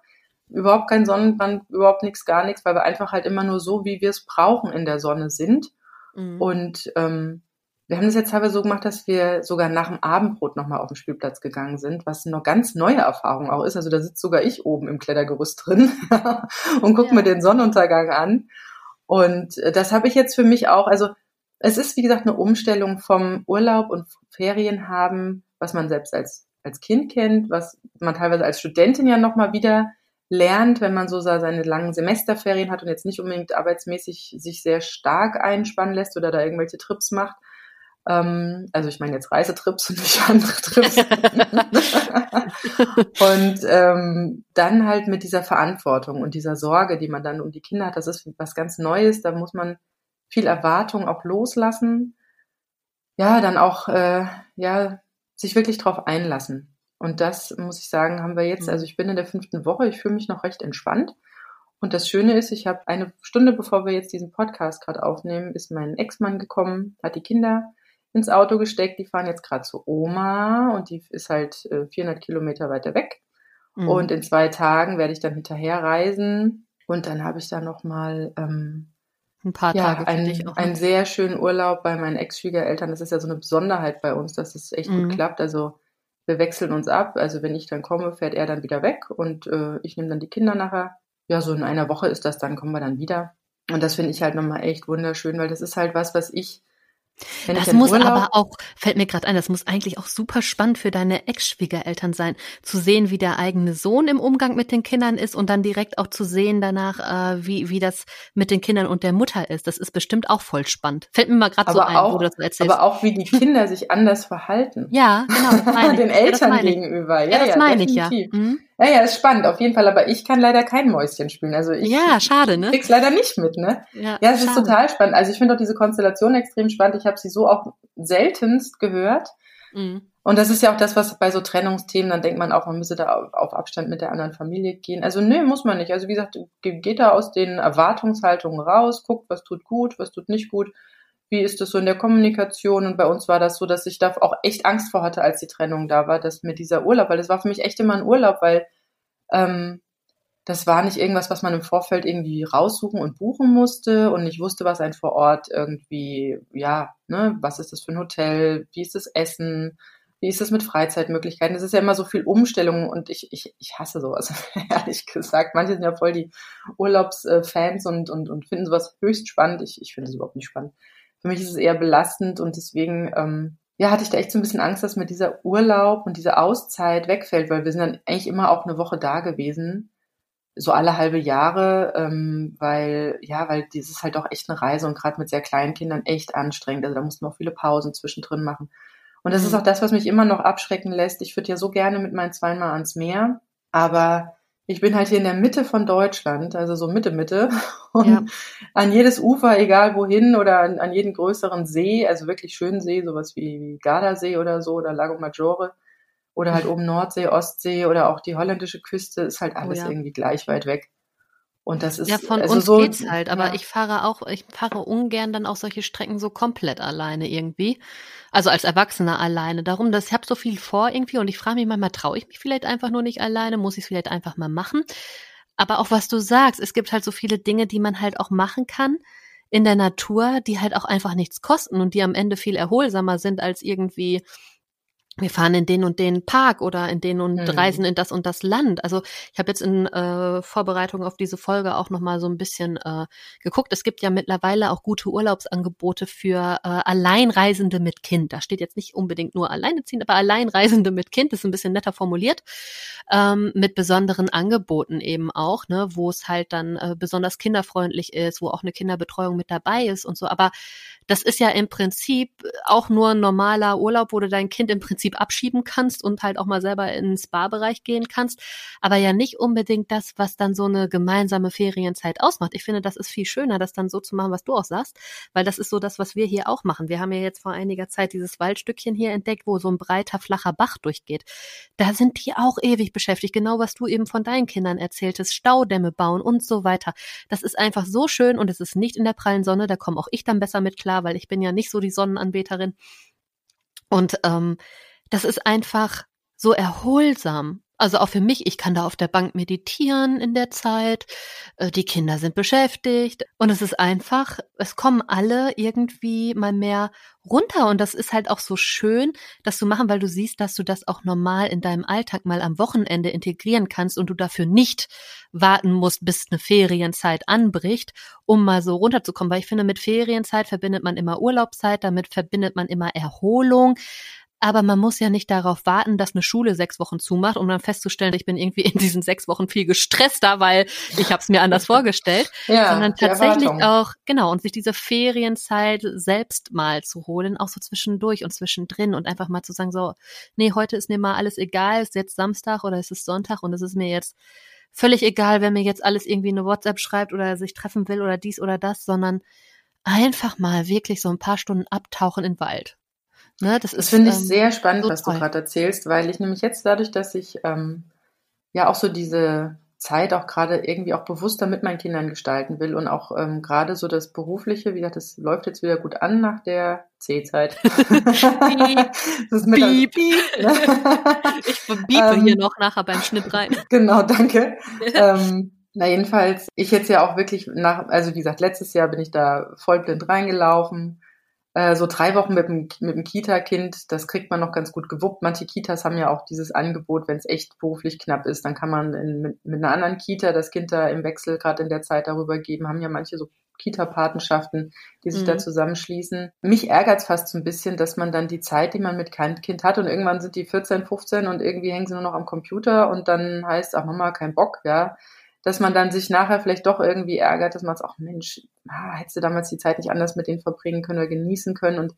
Überhaupt kein Sonnenbrand, überhaupt nichts, gar nichts, weil wir einfach halt immer nur so, wie wir es brauchen, in der Sonne sind. Mhm. Und ähm, wir haben das jetzt teilweise so gemacht, dass wir sogar nach dem Abendbrot nochmal auf den Spielplatz gegangen sind, was eine ganz neue Erfahrung auch ist. Also da sitzt sogar ich oben im Klettergerüst drin und gucke ja. mir den Sonnenuntergang an. Und äh, das habe ich jetzt für mich auch, also es ist, wie gesagt, eine Umstellung vom Urlaub und Ferien haben, was man selbst als, als Kind kennt, was man teilweise als Studentin ja nochmal wieder lernt, wenn man so seine langen Semesterferien hat und jetzt nicht unbedingt arbeitsmäßig sich sehr stark einspannen lässt oder da irgendwelche Trips macht. Ähm, also ich meine jetzt Reisetrips und nicht andere Trips. und ähm, dann halt mit dieser Verantwortung und dieser Sorge, die man dann um die Kinder hat, das ist was ganz Neues. Da muss man viel Erwartung auch loslassen. Ja, dann auch äh, ja sich wirklich drauf einlassen. Und das muss ich sagen, haben wir jetzt, mhm. also ich bin in der fünften Woche, ich fühle mich noch recht entspannt. Und das Schöne ist, ich habe eine Stunde, bevor wir jetzt diesen Podcast gerade aufnehmen, ist mein Ex-Mann gekommen, hat die Kinder ins Auto gesteckt, die fahren jetzt gerade zu Oma und die ist halt äh, 400 Kilometer weiter weg. Mhm. Und in zwei Tagen werde ich dann hinterher reisen und dann habe ich da nochmal ähm, ein paar ja, Tage ein, einen sehr schönen Urlaub bei meinen Ex-Schwiegereltern. Das ist ja so eine Besonderheit bei uns, dass es echt mhm. gut klappt. Also wir wechseln uns ab. Also wenn ich dann komme, fährt er dann wieder weg und äh, ich nehme dann die Kinder nachher. Ja, so in einer Woche ist das dann, kommen wir dann wieder. Und das finde ich halt nochmal echt wunderschön, weil das ist halt was, was ich wenn das muss Urlaub aber auch, fällt mir gerade ein, das muss eigentlich auch super spannend für deine Ex-Schwiegereltern sein, zu sehen, wie der eigene Sohn im Umgang mit den Kindern ist und dann direkt auch zu sehen danach, äh, wie, wie das mit den Kindern und der Mutter ist. Das ist bestimmt auch voll spannend. Fällt mir mal gerade so ein, auch, wo du das so erzählst. Aber auch, wie die Kinder sich anders verhalten. Ja, genau. Den Eltern ja, gegenüber. Ja, ja das ja, meine ich ja. Mhm. Ja, ja, ist spannend, auf jeden Fall. Aber ich kann leider kein Mäuschen spielen. Also ich ja, schade, ne? krieg's leider nicht mit, ne? Ja, ja es ist total spannend. Also ich finde auch diese Konstellation extrem spannend. Ich habe sie so auch seltenst gehört. Mhm. Und das ist ja auch das, was bei so Trennungsthemen, dann denkt man auch, man müsse da auf Abstand mit der anderen Familie gehen. Also nö, muss man nicht. Also wie gesagt, geht da aus den Erwartungshaltungen raus, guckt, was tut gut, was tut nicht gut wie ist das so in der Kommunikation? Und bei uns war das so, dass ich da auch echt Angst vor hatte, als die Trennung da war, dass mit dieser Urlaub, weil das war für mich echt immer ein Urlaub, weil ähm, das war nicht irgendwas, was man im Vorfeld irgendwie raussuchen und buchen musste und ich wusste, was ein vor Ort irgendwie, ja, ne, was ist das für ein Hotel, wie ist das Essen, wie ist das mit Freizeitmöglichkeiten? Das ist ja immer so viel Umstellung und ich, ich, ich hasse sowas, ehrlich gesagt. Manche sind ja voll die Urlaubsfans und, und, und finden sowas höchst spannend. Ich, ich finde es überhaupt nicht spannend. Für mich ist es eher belastend und deswegen, ähm, ja, hatte ich da echt so ein bisschen Angst, dass mir dieser Urlaub und diese Auszeit wegfällt, weil wir sind dann eigentlich immer auch eine Woche da gewesen, so alle halbe Jahre, ähm, weil, ja, weil dieses halt auch echt eine Reise und gerade mit sehr kleinen Kindern echt anstrengend. Also da mussten wir auch viele Pausen zwischendrin machen. Und das mhm. ist auch das, was mich immer noch abschrecken lässt. Ich würde ja so gerne mit meinen zweimal ans Meer, aber ich bin halt hier in der Mitte von Deutschland, also so Mitte, Mitte. Und ja. an jedes Ufer, egal wohin, oder an, an, jeden größeren See, also wirklich schönen See, sowas wie, wie Gardasee oder so, oder Lago Maggiore, oder halt oben Nordsee, Ostsee oder auch die holländische Küste, ist halt oh alles oh ja. irgendwie gleich weit weg. Und das ist ja von also uns so, geht's halt, aber ja. ich fahre auch, ich fahre ungern dann auch solche Strecken so komplett alleine irgendwie. Also als Erwachsener alleine. Darum, dass ich habe so viel vor irgendwie und ich frage mich manchmal, traue ich mich vielleicht einfach nur nicht alleine, muss ich es vielleicht einfach mal machen. Aber auch was du sagst, es gibt halt so viele Dinge, die man halt auch machen kann in der Natur, die halt auch einfach nichts kosten und die am Ende viel erholsamer sind als irgendwie wir fahren in den und den Park oder in den und mhm. reisen in das und das Land. Also ich habe jetzt in äh, Vorbereitung auf diese Folge auch noch mal so ein bisschen äh, geguckt. Es gibt ja mittlerweile auch gute Urlaubsangebote für äh, Alleinreisende mit Kind. Da steht jetzt nicht unbedingt nur Alleineziehend, aber Alleinreisende mit Kind ist ein bisschen netter formuliert ähm, mit besonderen Angeboten eben auch, ne, wo es halt dann äh, besonders kinderfreundlich ist, wo auch eine Kinderbetreuung mit dabei ist und so. Aber das ist ja im Prinzip auch nur ein normaler Urlaub, wo du dein Kind im Prinzip abschieben kannst und halt auch mal selber ins Spa-Bereich gehen kannst, aber ja nicht unbedingt das, was dann so eine gemeinsame Ferienzeit ausmacht. Ich finde, das ist viel schöner, das dann so zu machen, was du auch sagst, weil das ist so das, was wir hier auch machen. Wir haben ja jetzt vor einiger Zeit dieses Waldstückchen hier entdeckt, wo so ein breiter, flacher Bach durchgeht. Da sind die auch ewig beschäftigt, genau was du eben von deinen Kindern erzähltest, Staudämme bauen und so weiter. Das ist einfach so schön und es ist nicht in der prallen Sonne, da komme auch ich dann besser mit klar klar, weil ich bin ja nicht so die Sonnenanbeterin. Und ähm, das ist einfach so erholsam. Also auch für mich, ich kann da auf der Bank meditieren in der Zeit, äh, die Kinder sind beschäftigt. Und es ist einfach, es kommen alle irgendwie mal mehr runter. Und das ist halt auch so schön, das zu machen, weil du siehst, dass du das auch normal in deinem Alltag mal am Wochenende integrieren kannst und du dafür nicht warten musst, bis eine Ferienzeit anbricht, um mal so runterzukommen, weil ich finde, mit Ferienzeit verbindet man immer Urlaubszeit, damit verbindet man immer Erholung, aber man muss ja nicht darauf warten, dass eine Schule sechs Wochen zumacht, um dann festzustellen, ich bin irgendwie in diesen sechs Wochen viel gestresster, weil ich habe es mir anders vorgestellt, ja, sondern tatsächlich auch genau und sich diese Ferienzeit selbst mal zu holen, auch so zwischendurch und zwischendrin und einfach mal zu sagen so, nee, heute ist mir mal alles egal, ist jetzt Samstag oder ist es Sonntag und es ist mir jetzt völlig egal, wer mir jetzt alles irgendwie eine WhatsApp schreibt oder sich treffen will oder dies oder das, sondern einfach mal wirklich so ein paar Stunden abtauchen in Wald. Ne, das, das finde ich ähm, sehr spannend, so was du gerade erzählst, weil ich nämlich jetzt dadurch, dass ich ähm, ja auch so diese Zeit auch gerade irgendwie auch bewusster mit meinen Kindern gestalten will und auch ähm, gerade so das Berufliche, wie gesagt, das läuft jetzt wieder gut an nach der C-Zeit. das ist Piep. ich biepe ähm, hier noch nachher beim Schnitt rein. Genau, danke. ähm, na jedenfalls, ich jetzt ja auch wirklich nach, also wie gesagt, letztes Jahr bin ich da vollblind reingelaufen äh, so drei Wochen mit dem, mit dem Kita-Kind, das kriegt man noch ganz gut gewuppt. Manche Kitas haben ja auch dieses Angebot, wenn es echt beruflich knapp ist, dann kann man in, mit, mit einer anderen Kita das Kind da im Wechsel gerade in der Zeit darüber geben. Haben ja manche so Kita-Patenschaften, die sich mhm. da zusammenschließen. Mich ärgert es fast so ein bisschen, dass man dann die Zeit, die man mit keinem Kind hat und irgendwann sind die 14, 15 und irgendwie hängen sie nur noch am Computer und dann heißt, ach Mama, kein Bock, ja dass man dann sich nachher vielleicht doch irgendwie ärgert, dass man es auch, Mensch, ah, hättest du damals die Zeit nicht anders mit denen verbringen können oder genießen können. Und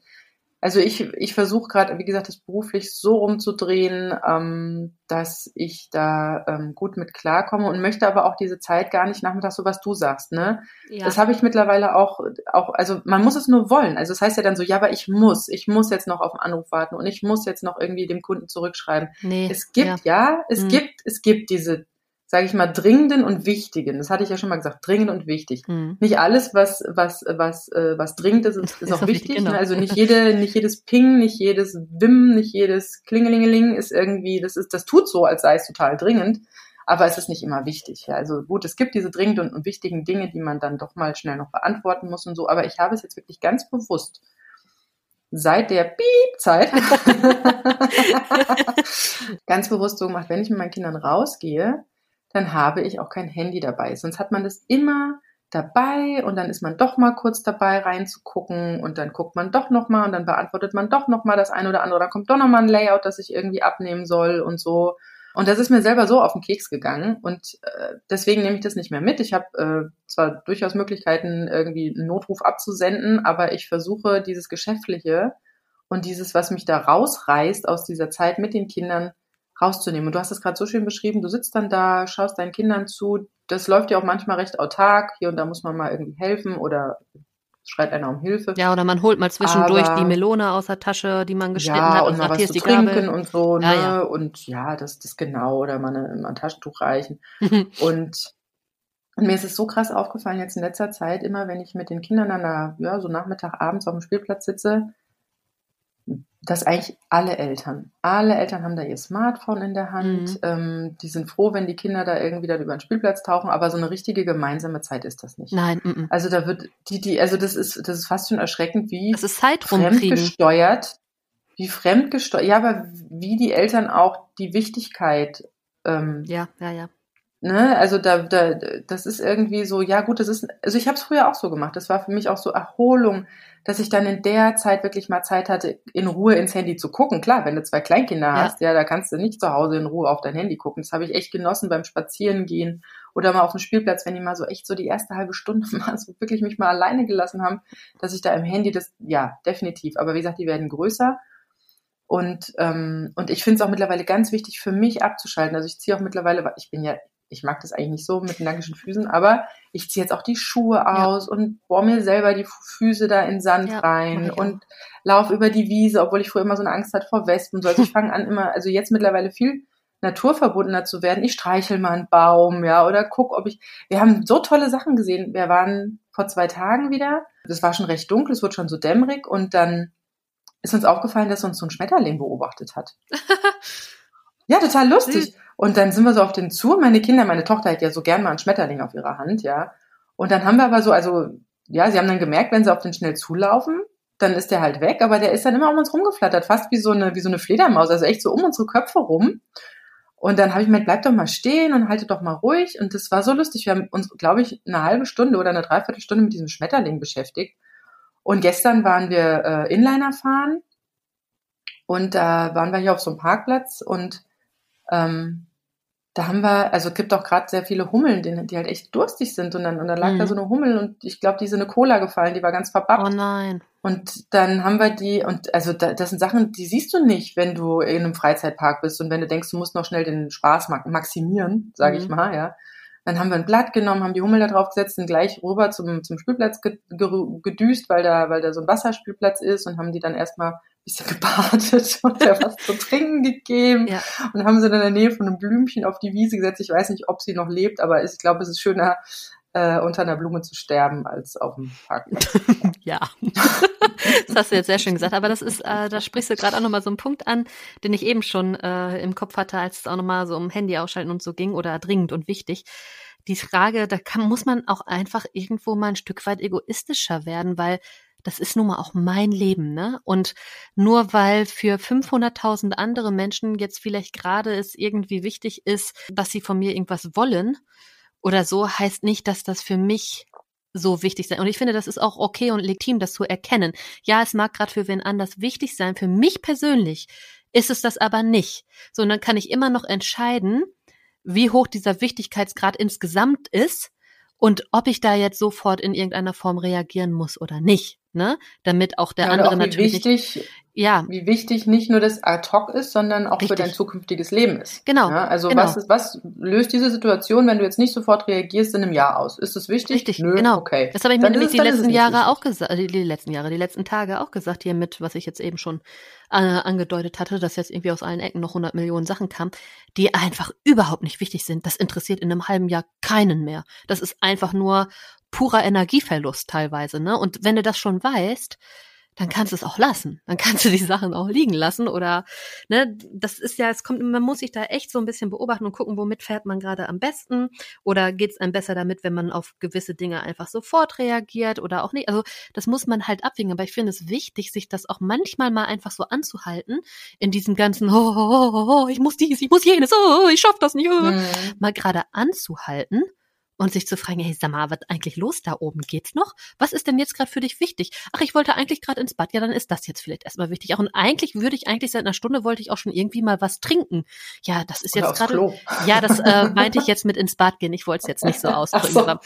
also ich, ich versuche gerade, wie gesagt, das beruflich so rumzudrehen, ähm, dass ich da ähm, gut mit klarkomme und möchte aber auch diese Zeit gar nicht nachmittags so, was du sagst, ne? Ja. Das habe ich mittlerweile auch, auch, also man muss es nur wollen. Also das heißt ja dann so, ja, aber ich muss, ich muss jetzt noch auf den Anruf warten und ich muss jetzt noch irgendwie dem Kunden zurückschreiben. Nee, es gibt, ja, ja es hm. gibt, es gibt diese sage ich mal, dringenden und wichtigen. Das hatte ich ja schon mal gesagt, dringend und wichtig. Mhm. Nicht alles, was was was äh, was dringend ist, ist, ist auch wichtig. Genau. Ne? Also nicht jede, nicht jedes Ping, nicht jedes Wim, nicht jedes Klingelingeling ist irgendwie, das ist, das tut so, als sei es total dringend. Aber es ist nicht immer wichtig. Ja. Also gut, es gibt diese dringenden und wichtigen Dinge, die man dann doch mal schnell noch beantworten muss und so. Aber ich habe es jetzt wirklich ganz bewusst seit der Piep-Zeit ganz bewusst so gemacht, wenn ich mit meinen Kindern rausgehe, dann habe ich auch kein Handy dabei. Sonst hat man das immer dabei und dann ist man doch mal kurz dabei reinzugucken und dann guckt man doch noch mal und dann beantwortet man doch noch mal das eine oder andere. Dann kommt doch noch mal ein Layout, das ich irgendwie abnehmen soll und so. Und das ist mir selber so auf den Keks gegangen und äh, deswegen nehme ich das nicht mehr mit. Ich habe äh, zwar durchaus Möglichkeiten, irgendwie einen Notruf abzusenden, aber ich versuche dieses Geschäftliche und dieses, was mich da rausreißt aus dieser Zeit mit den Kindern, rauszunehmen. Und du hast es gerade so schön beschrieben, du sitzt dann da, schaust deinen Kindern zu. Das läuft ja auch manchmal recht autark. Hier und da muss man mal irgendwie helfen oder schreit einer um Hilfe. Ja, oder man holt mal zwischendurch Aber, die Melone aus der Tasche, die man geschnitten ja, hat und, und sagt, hier ist die trinken Gabel. und so, ne? Ja, ja. Und ja, das, das genau, oder mal, eine, mal ein Taschentuch reichen. und, und mir ist es so krass aufgefallen jetzt in letzter Zeit, immer wenn ich mit den Kindern an der, ja, so Nachmittag, abends auf dem Spielplatz sitze, dass eigentlich alle Eltern, alle Eltern haben da ihr Smartphone in der Hand. Mhm. Ähm, die sind froh, wenn die Kinder da irgendwie dann über den Spielplatz tauchen, aber so eine richtige gemeinsame Zeit ist das nicht. Nein. M -m. Also da wird die, die, also das ist, das ist fast schon erschreckend, wie das ist Zeit fremdgesteuert. wie fremdgesteuert, ja, aber wie die Eltern auch die Wichtigkeit. Ähm, ja, ja, ja. Ne, also da, da, das ist irgendwie so, ja gut, das ist, also ich habe es früher auch so gemacht. Das war für mich auch so Erholung, dass ich dann in der Zeit wirklich mal Zeit hatte, in Ruhe ins Handy zu gucken. Klar, wenn du zwei Kleinkinder ja. hast, ja, da kannst du nicht zu Hause in Ruhe auf dein Handy gucken. Das habe ich echt genossen beim Spazierengehen oder mal auf dem Spielplatz, wenn die mal so echt so die erste halbe Stunde mal so wirklich mich mal alleine gelassen haben, dass ich da im Handy das, ja, definitiv. Aber wie gesagt, die werden größer. Und, ähm, und ich finde es auch mittlerweile ganz wichtig für mich abzuschalten. Also ich ziehe auch mittlerweile, ich bin ja ich mag das eigentlich nicht so mit den nackischen Füßen, aber ich ziehe jetzt auch die Schuhe aus ja. und bohr mir selber die Füße da in Sand ja, rein und laufe über die Wiese, obwohl ich früher immer so eine Angst hatte vor Wespen. So. Also ich fange an immer, also jetzt mittlerweile viel naturverbundener zu werden. Ich streichel mal einen Baum, ja, oder guck, ob ich. Wir haben so tolle Sachen gesehen. Wir waren vor zwei Tagen wieder. Es war schon recht dunkel, es wurde schon so dämmerig und dann ist uns aufgefallen, dass uns so ein Schmetterling beobachtet hat. ja, total lustig. Und dann sind wir so auf den zu. Meine Kinder, meine Tochter hat ja so gern mal einen Schmetterling auf ihrer Hand, ja. Und dann haben wir aber so, also, ja, sie haben dann gemerkt, wenn sie auf den schnell zulaufen, dann ist der halt weg, aber der ist dann immer um uns rumgeflattert, fast wie so eine, wie so eine Fledermaus, also echt so um unsere Köpfe rum. Und dann habe ich mir bleib doch mal stehen und halte doch mal ruhig. Und das war so lustig. Wir haben uns, glaube ich, eine halbe Stunde oder eine Dreiviertelstunde mit diesem Schmetterling beschäftigt. Und gestern waren wir äh, Inliner fahren und da waren wir hier auf so einem Parkplatz und ähm, da haben wir, also es gibt auch gerade sehr viele Hummeln, die, die, halt echt durstig sind und dann, und dann lag mhm. da so eine Hummel und ich glaube, die ist in eine Cola gefallen, die war ganz verbappt. Oh nein. Und dann haben wir die, und also da, das sind Sachen, die siehst du nicht, wenn du in einem Freizeitpark bist und wenn du denkst, du musst noch schnell den Spaß maximieren, sage mhm. ich mal, ja. Dann haben wir ein Blatt genommen, haben die Hummel da drauf gesetzt, sind gleich rüber zum, zum Spielplatz gedüst, weil da, weil da so ein Wasserspielplatz ist und haben die dann erstmal bisschen gebadet und der was zu trinken gegeben ja. und haben sie dann in der Nähe von einem Blümchen auf die Wiese gesetzt. Ich weiß nicht, ob sie noch lebt, aber ich glaube, es ist schöner, äh, unter einer Blume zu sterben als auf dem Parkplatz. ja, das hast du jetzt sehr schön gesagt. Aber das ist, äh, da sprichst du gerade auch nochmal so einen Punkt an, den ich eben schon äh, im Kopf hatte, als es auch nochmal so um Handy ausschalten und so ging oder dringend und wichtig. Die Frage, da kann, muss man auch einfach irgendwo mal ein Stück weit egoistischer werden, weil das ist nun mal auch mein Leben, ne? Und nur weil für 500.000 andere Menschen jetzt vielleicht gerade es irgendwie wichtig ist, dass sie von mir irgendwas wollen oder so, heißt nicht, dass das für mich so wichtig sein. Und ich finde, das ist auch okay und legitim, das zu erkennen. Ja, es mag gerade für wen anders wichtig sein. Für mich persönlich ist es das aber nicht. So, und dann kann ich immer noch entscheiden, wie hoch dieser Wichtigkeitsgrad insgesamt ist und ob ich da jetzt sofort in irgendeiner Form reagieren muss oder nicht ne? Damit auch der ja, andere auch natürlich wichtig, ja. wie wichtig nicht nur das ad hoc ist, sondern auch Richtig. für dein zukünftiges Leben ist. Genau. Ja, also genau. was ist, was löst diese Situation, wenn du jetzt nicht sofort reagierst in einem Jahr aus? Ist es wichtig? Richtig, Nö, genau. Okay. Das habe ich mir nämlich die letzten Jahre auch gesagt, die, die letzten Jahre, die letzten Tage auch gesagt hier mit, was ich jetzt eben schon äh, angedeutet hatte, dass jetzt irgendwie aus allen Ecken noch 100 Millionen Sachen kamen, die einfach überhaupt nicht wichtig sind. Das interessiert in einem halben Jahr keinen mehr. Das ist einfach nur purer Energieverlust teilweise, ne? Und wenn du das schon weißt, dann kannst du es auch lassen. Dann kannst du die Sachen auch liegen lassen oder, ne, das ist ja, es kommt, man muss sich da echt so ein bisschen beobachten und gucken, womit fährt man gerade am besten oder geht es einem besser damit, wenn man auf gewisse Dinge einfach sofort reagiert oder auch nicht. Also das muss man halt abwägen. Aber ich finde es wichtig, sich das auch manchmal mal einfach so anzuhalten in diesem ganzen, oh, oh, oh, oh ich muss dies, ich muss jenes, oh, ich schaff das nicht, oh, mhm. mal gerade anzuhalten und sich zu fragen, hey, sag mal, was eigentlich los da oben? Geht's noch? Was ist denn jetzt gerade für dich wichtig? Ach, ich wollte eigentlich gerade ins Bad. Ja, dann ist das jetzt vielleicht erstmal wichtig. Auch und eigentlich würde ich eigentlich seit einer Stunde wollte ich auch schon irgendwie mal was trinken. Ja, das ist jetzt gerade. Ja, das äh, meinte ich jetzt mit ins Bad gehen. Ich wollte es jetzt nicht so ausdrücken. So.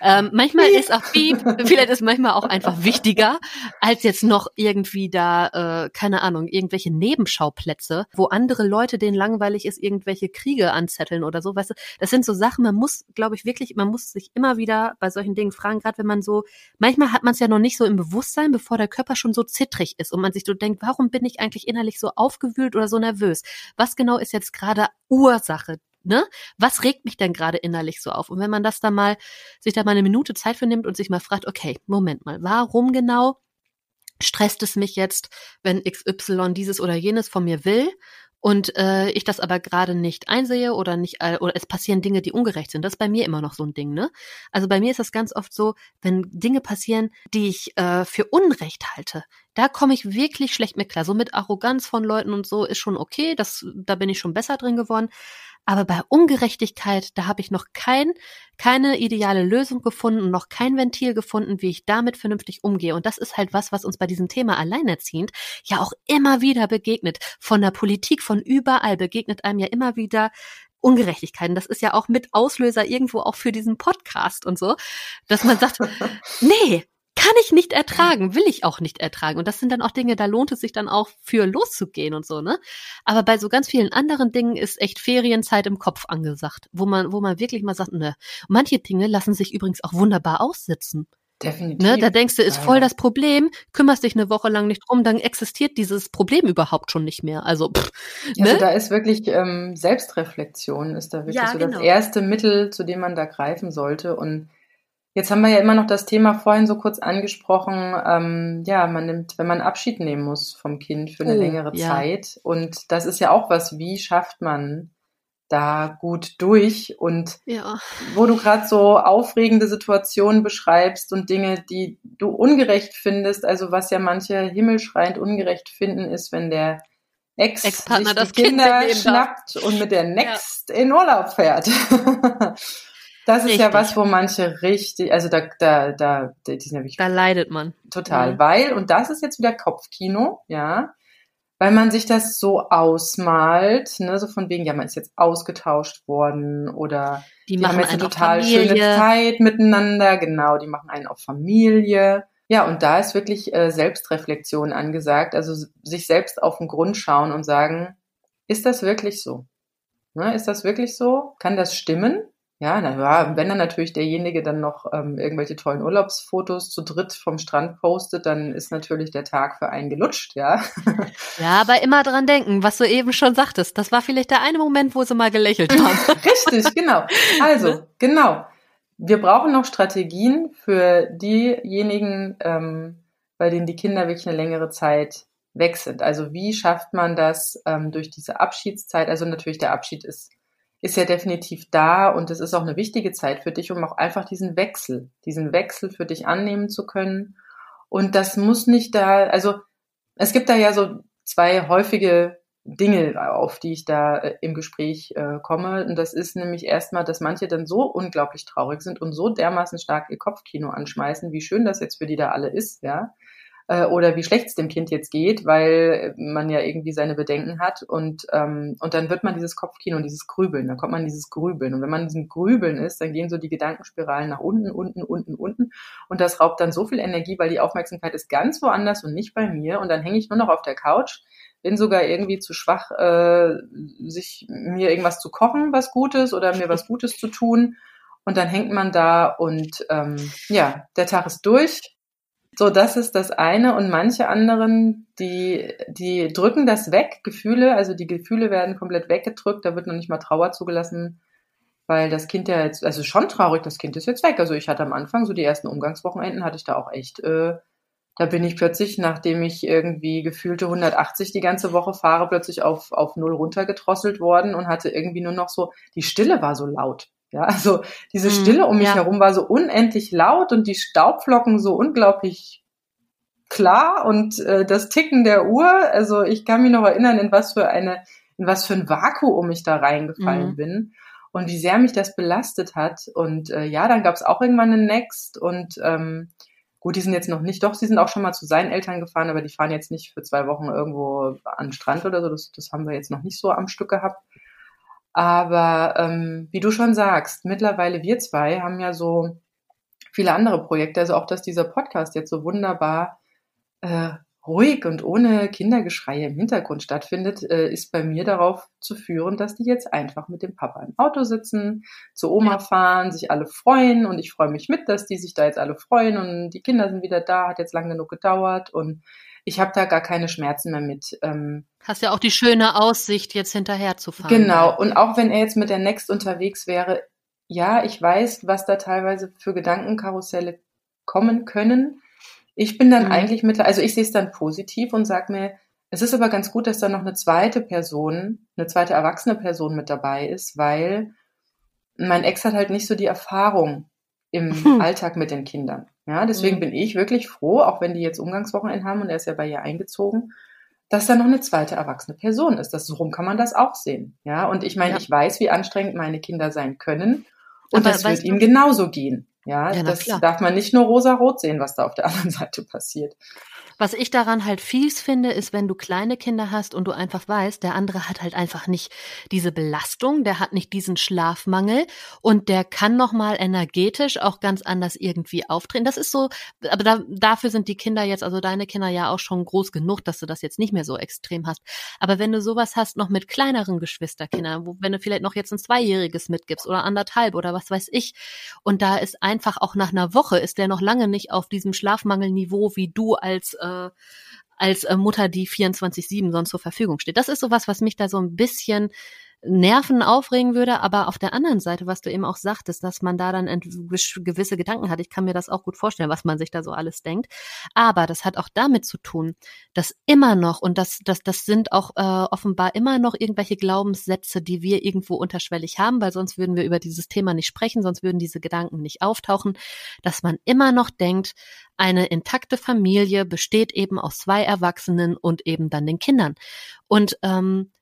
Ähm, manchmal ist auch Piep, vielleicht ist manchmal auch einfach wichtiger, als jetzt noch irgendwie da, äh, keine Ahnung, irgendwelche Nebenschauplätze, wo andere Leute, denen langweilig ist, irgendwelche Kriege anzetteln oder so. Weißt du, das sind so Sachen, man muss, glaube ich, wirklich man muss sich immer wieder bei solchen Dingen fragen, gerade wenn man so, manchmal hat man es ja noch nicht so im Bewusstsein, bevor der Körper schon so zittrig ist und man sich so denkt, warum bin ich eigentlich innerlich so aufgewühlt oder so nervös? Was genau ist jetzt gerade Ursache? Ne? Was regt mich denn gerade innerlich so auf? Und wenn man das da mal, sich da mal eine Minute Zeit für nimmt und sich mal fragt, okay, Moment mal, warum genau stresst es mich jetzt, wenn XY dieses oder jenes von mir will? Und äh, ich das aber gerade nicht einsehe oder nicht äh, oder es passieren Dinge, die ungerecht sind. Das ist bei mir immer noch so ein Ding, ne? Also bei mir ist das ganz oft so, wenn Dinge passieren, die ich äh, für Unrecht halte, da komme ich wirklich schlecht mit klar. So mit Arroganz von Leuten und so ist schon okay, das da bin ich schon besser drin geworden. Aber bei Ungerechtigkeit, da habe ich noch kein, keine ideale Lösung gefunden, noch kein Ventil gefunden, wie ich damit vernünftig umgehe. Und das ist halt was, was uns bei diesem Thema alleinerziehend ja auch immer wieder begegnet. Von der Politik, von überall begegnet einem ja immer wieder Ungerechtigkeiten. Das ist ja auch mit Auslöser irgendwo auch für diesen Podcast und so, dass man sagt, nee, kann ich nicht ertragen, will ich auch nicht ertragen. Und das sind dann auch Dinge, da lohnt es sich dann auch für loszugehen und so, ne? Aber bei so ganz vielen anderen Dingen ist echt Ferienzeit im Kopf angesagt, wo man, wo man wirklich mal sagt, ne. Manche Dinge lassen sich übrigens auch wunderbar aussitzen. Definitiv. Ne, da denkst du, ist voll das Problem, kümmerst dich eine Woche lang nicht drum, dann existiert dieses Problem überhaupt schon nicht mehr. Also, pff, also ne? da ist wirklich ähm, Selbstreflexion, ist da wirklich ja, so genau. das erste Mittel, zu dem man da greifen sollte. Und Jetzt haben wir ja immer noch das Thema vorhin so kurz angesprochen. Ähm, ja, man nimmt, wenn man Abschied nehmen muss vom Kind für eine oh, längere ja. Zeit. Und das ist ja auch was, wie schafft man da gut durch? Und ja. wo du gerade so aufregende Situationen beschreibst und Dinge, die du ungerecht findest, also was ja manche himmelschreiend ungerecht finden, ist, wenn der Ex, Ex die das Kinder kind schnappt und mit der Next ja. in Urlaub fährt. Das ist richtig. ja was, wo manche richtig, also da, da, da, die sind ja wirklich. Da leidet man. Total, mhm. weil, und das ist jetzt wieder Kopfkino, ja, weil man sich das so ausmalt, ne, so von wegen, ja, man ist jetzt ausgetauscht worden oder die, die haben jetzt eine total schöne Zeit miteinander, genau, die machen einen auf Familie. Ja, und da ist wirklich äh, Selbstreflexion angesagt, also sich selbst auf den Grund schauen und sagen, ist das wirklich so? Ne, ist das wirklich so? Kann das stimmen? Ja, na ja, wenn dann natürlich derjenige dann noch ähm, irgendwelche tollen Urlaubsfotos zu dritt vom Strand postet, dann ist natürlich der Tag für einen gelutscht, ja. Ja, aber immer dran denken, was du eben schon sagtest. Das war vielleicht der eine Moment, wo sie mal gelächelt haben. Richtig, genau. Also, genau. Wir brauchen noch Strategien für diejenigen, ähm, bei denen die Kinder wirklich eine längere Zeit weg sind. Also wie schafft man das ähm, durch diese Abschiedszeit? Also natürlich der Abschied ist ist ja definitiv da und es ist auch eine wichtige Zeit für dich, um auch einfach diesen Wechsel, diesen Wechsel für dich annehmen zu können. Und das muss nicht da, also es gibt da ja so zwei häufige Dinge, auf die ich da äh, im Gespräch äh, komme. Und das ist nämlich erstmal, dass manche dann so unglaublich traurig sind und so dermaßen stark ihr Kopfkino anschmeißen, wie schön das jetzt für die da alle ist, ja äh, oder wie schlecht es dem Kind jetzt geht, weil man ja irgendwie seine Bedenken hat und ähm, und dann wird man dieses Kopfkino und dieses Grübeln, dann kommt man dieses Grübeln und wenn man in diesem Grübeln ist, dann gehen so die Gedankenspiralen nach unten, unten, unten, unten und das raubt dann so viel Energie, weil die Aufmerksamkeit ist ganz woanders und nicht bei mir und dann hänge ich nur noch auf der Couch bin sogar irgendwie zu schwach, äh, sich mir irgendwas zu kochen, was Gutes oder mir was Gutes zu tun. Und dann hängt man da und ähm, ja, der Tag ist durch. So, das ist das eine. Und manche anderen, die, die drücken das weg, Gefühle. Also die Gefühle werden komplett weggedrückt. Da wird noch nicht mal Trauer zugelassen, weil das Kind ja jetzt, also schon traurig, das Kind ist jetzt weg. Also ich hatte am Anfang, so die ersten Umgangswochenenden, hatte ich da auch echt, äh, da bin ich plötzlich, nachdem ich irgendwie gefühlte 180 die ganze Woche fahre, plötzlich auf, auf null runtergedrosselt worden und hatte irgendwie nur noch so, die Stille war so laut. Ja, also diese mhm, Stille um mich ja. herum war so unendlich laut und die Staubflocken so unglaublich klar und äh, das Ticken der Uhr. Also ich kann mich noch erinnern, in was für eine, in was für ein Vakuum ich da reingefallen mhm. bin und wie sehr mich das belastet hat. Und äh, ja, dann gab es auch irgendwann einen Next und ähm, gut, die sind jetzt noch nicht, doch, sie sind auch schon mal zu seinen Eltern gefahren, aber die fahren jetzt nicht für zwei Wochen irgendwo an den Strand oder so. Das, das haben wir jetzt noch nicht so am Stück gehabt. Aber ähm, wie du schon sagst, mittlerweile wir zwei haben ja so viele andere Projekte. Also auch, dass dieser Podcast jetzt so wunderbar äh, ruhig und ohne Kindergeschreie im Hintergrund stattfindet, äh, ist bei mir darauf zu führen, dass die jetzt einfach mit dem Papa im Auto sitzen, zu Oma fahren, sich alle freuen. Und ich freue mich mit, dass die sich da jetzt alle freuen. Und die Kinder sind wieder da, hat jetzt lang genug gedauert. Und ich habe da gar keine Schmerzen mehr mit. Ähm, Hast ja auch die schöne Aussicht, jetzt hinterher zu fahren. Genau. Und auch wenn er jetzt mit der Next unterwegs wäre, ja, ich weiß, was da teilweise für Gedankenkarusselle kommen können. Ich bin dann mhm. eigentlich mit, also ich sehe es dann positiv und sag mir, Es ist aber ganz gut, dass da noch eine zweite Person, eine zweite erwachsene Person mit dabei ist, weil mein Ex hat halt nicht so die Erfahrung im. Alltag mit den Kindern. Ja, deswegen mhm. bin ich wirklich froh, auch wenn die jetzt Umgangswochenende haben und er ist ja bei ihr eingezogen, dass da noch eine zweite erwachsene Person ist. Das, so rum kann man das auch sehen. Ja, und ich meine, ja. ich weiß, wie anstrengend meine Kinder sein können und Aber das wird ihm genauso gehen. Ja, ja das darf man nicht nur rosa-rot sehen, was da auf der anderen Seite passiert. Was ich daran halt fies finde, ist, wenn du kleine Kinder hast und du einfach weißt, der andere hat halt einfach nicht diese Belastung, der hat nicht diesen Schlafmangel und der kann nochmal energetisch auch ganz anders irgendwie auftreten. Das ist so, aber da, dafür sind die Kinder jetzt, also deine Kinder ja auch schon groß genug, dass du das jetzt nicht mehr so extrem hast. Aber wenn du sowas hast, noch mit kleineren Geschwisterkindern, wo, wenn du vielleicht noch jetzt ein Zweijähriges mitgibst oder anderthalb oder was weiß ich, und da ist einfach auch nach einer Woche ist der noch lange nicht auf diesem Schlafmangelniveau wie du als äh, äh, als äh, Mutter, die 24-7 sonst zur Verfügung steht. Das ist sowas, was mich da so ein bisschen Nerven aufregen würde, aber auf der anderen Seite, was du eben auch sagtest, dass man da dann gewisse Gedanken hat, ich kann mir das auch gut vorstellen, was man sich da so alles denkt, aber das hat auch damit zu tun, dass immer noch, und das, das, das sind auch äh, offenbar immer noch irgendwelche Glaubenssätze, die wir irgendwo unterschwellig haben, weil sonst würden wir über dieses Thema nicht sprechen, sonst würden diese Gedanken nicht auftauchen, dass man immer noch denkt, eine intakte Familie besteht eben aus zwei Erwachsenen und eben dann den Kindern. Und ähm,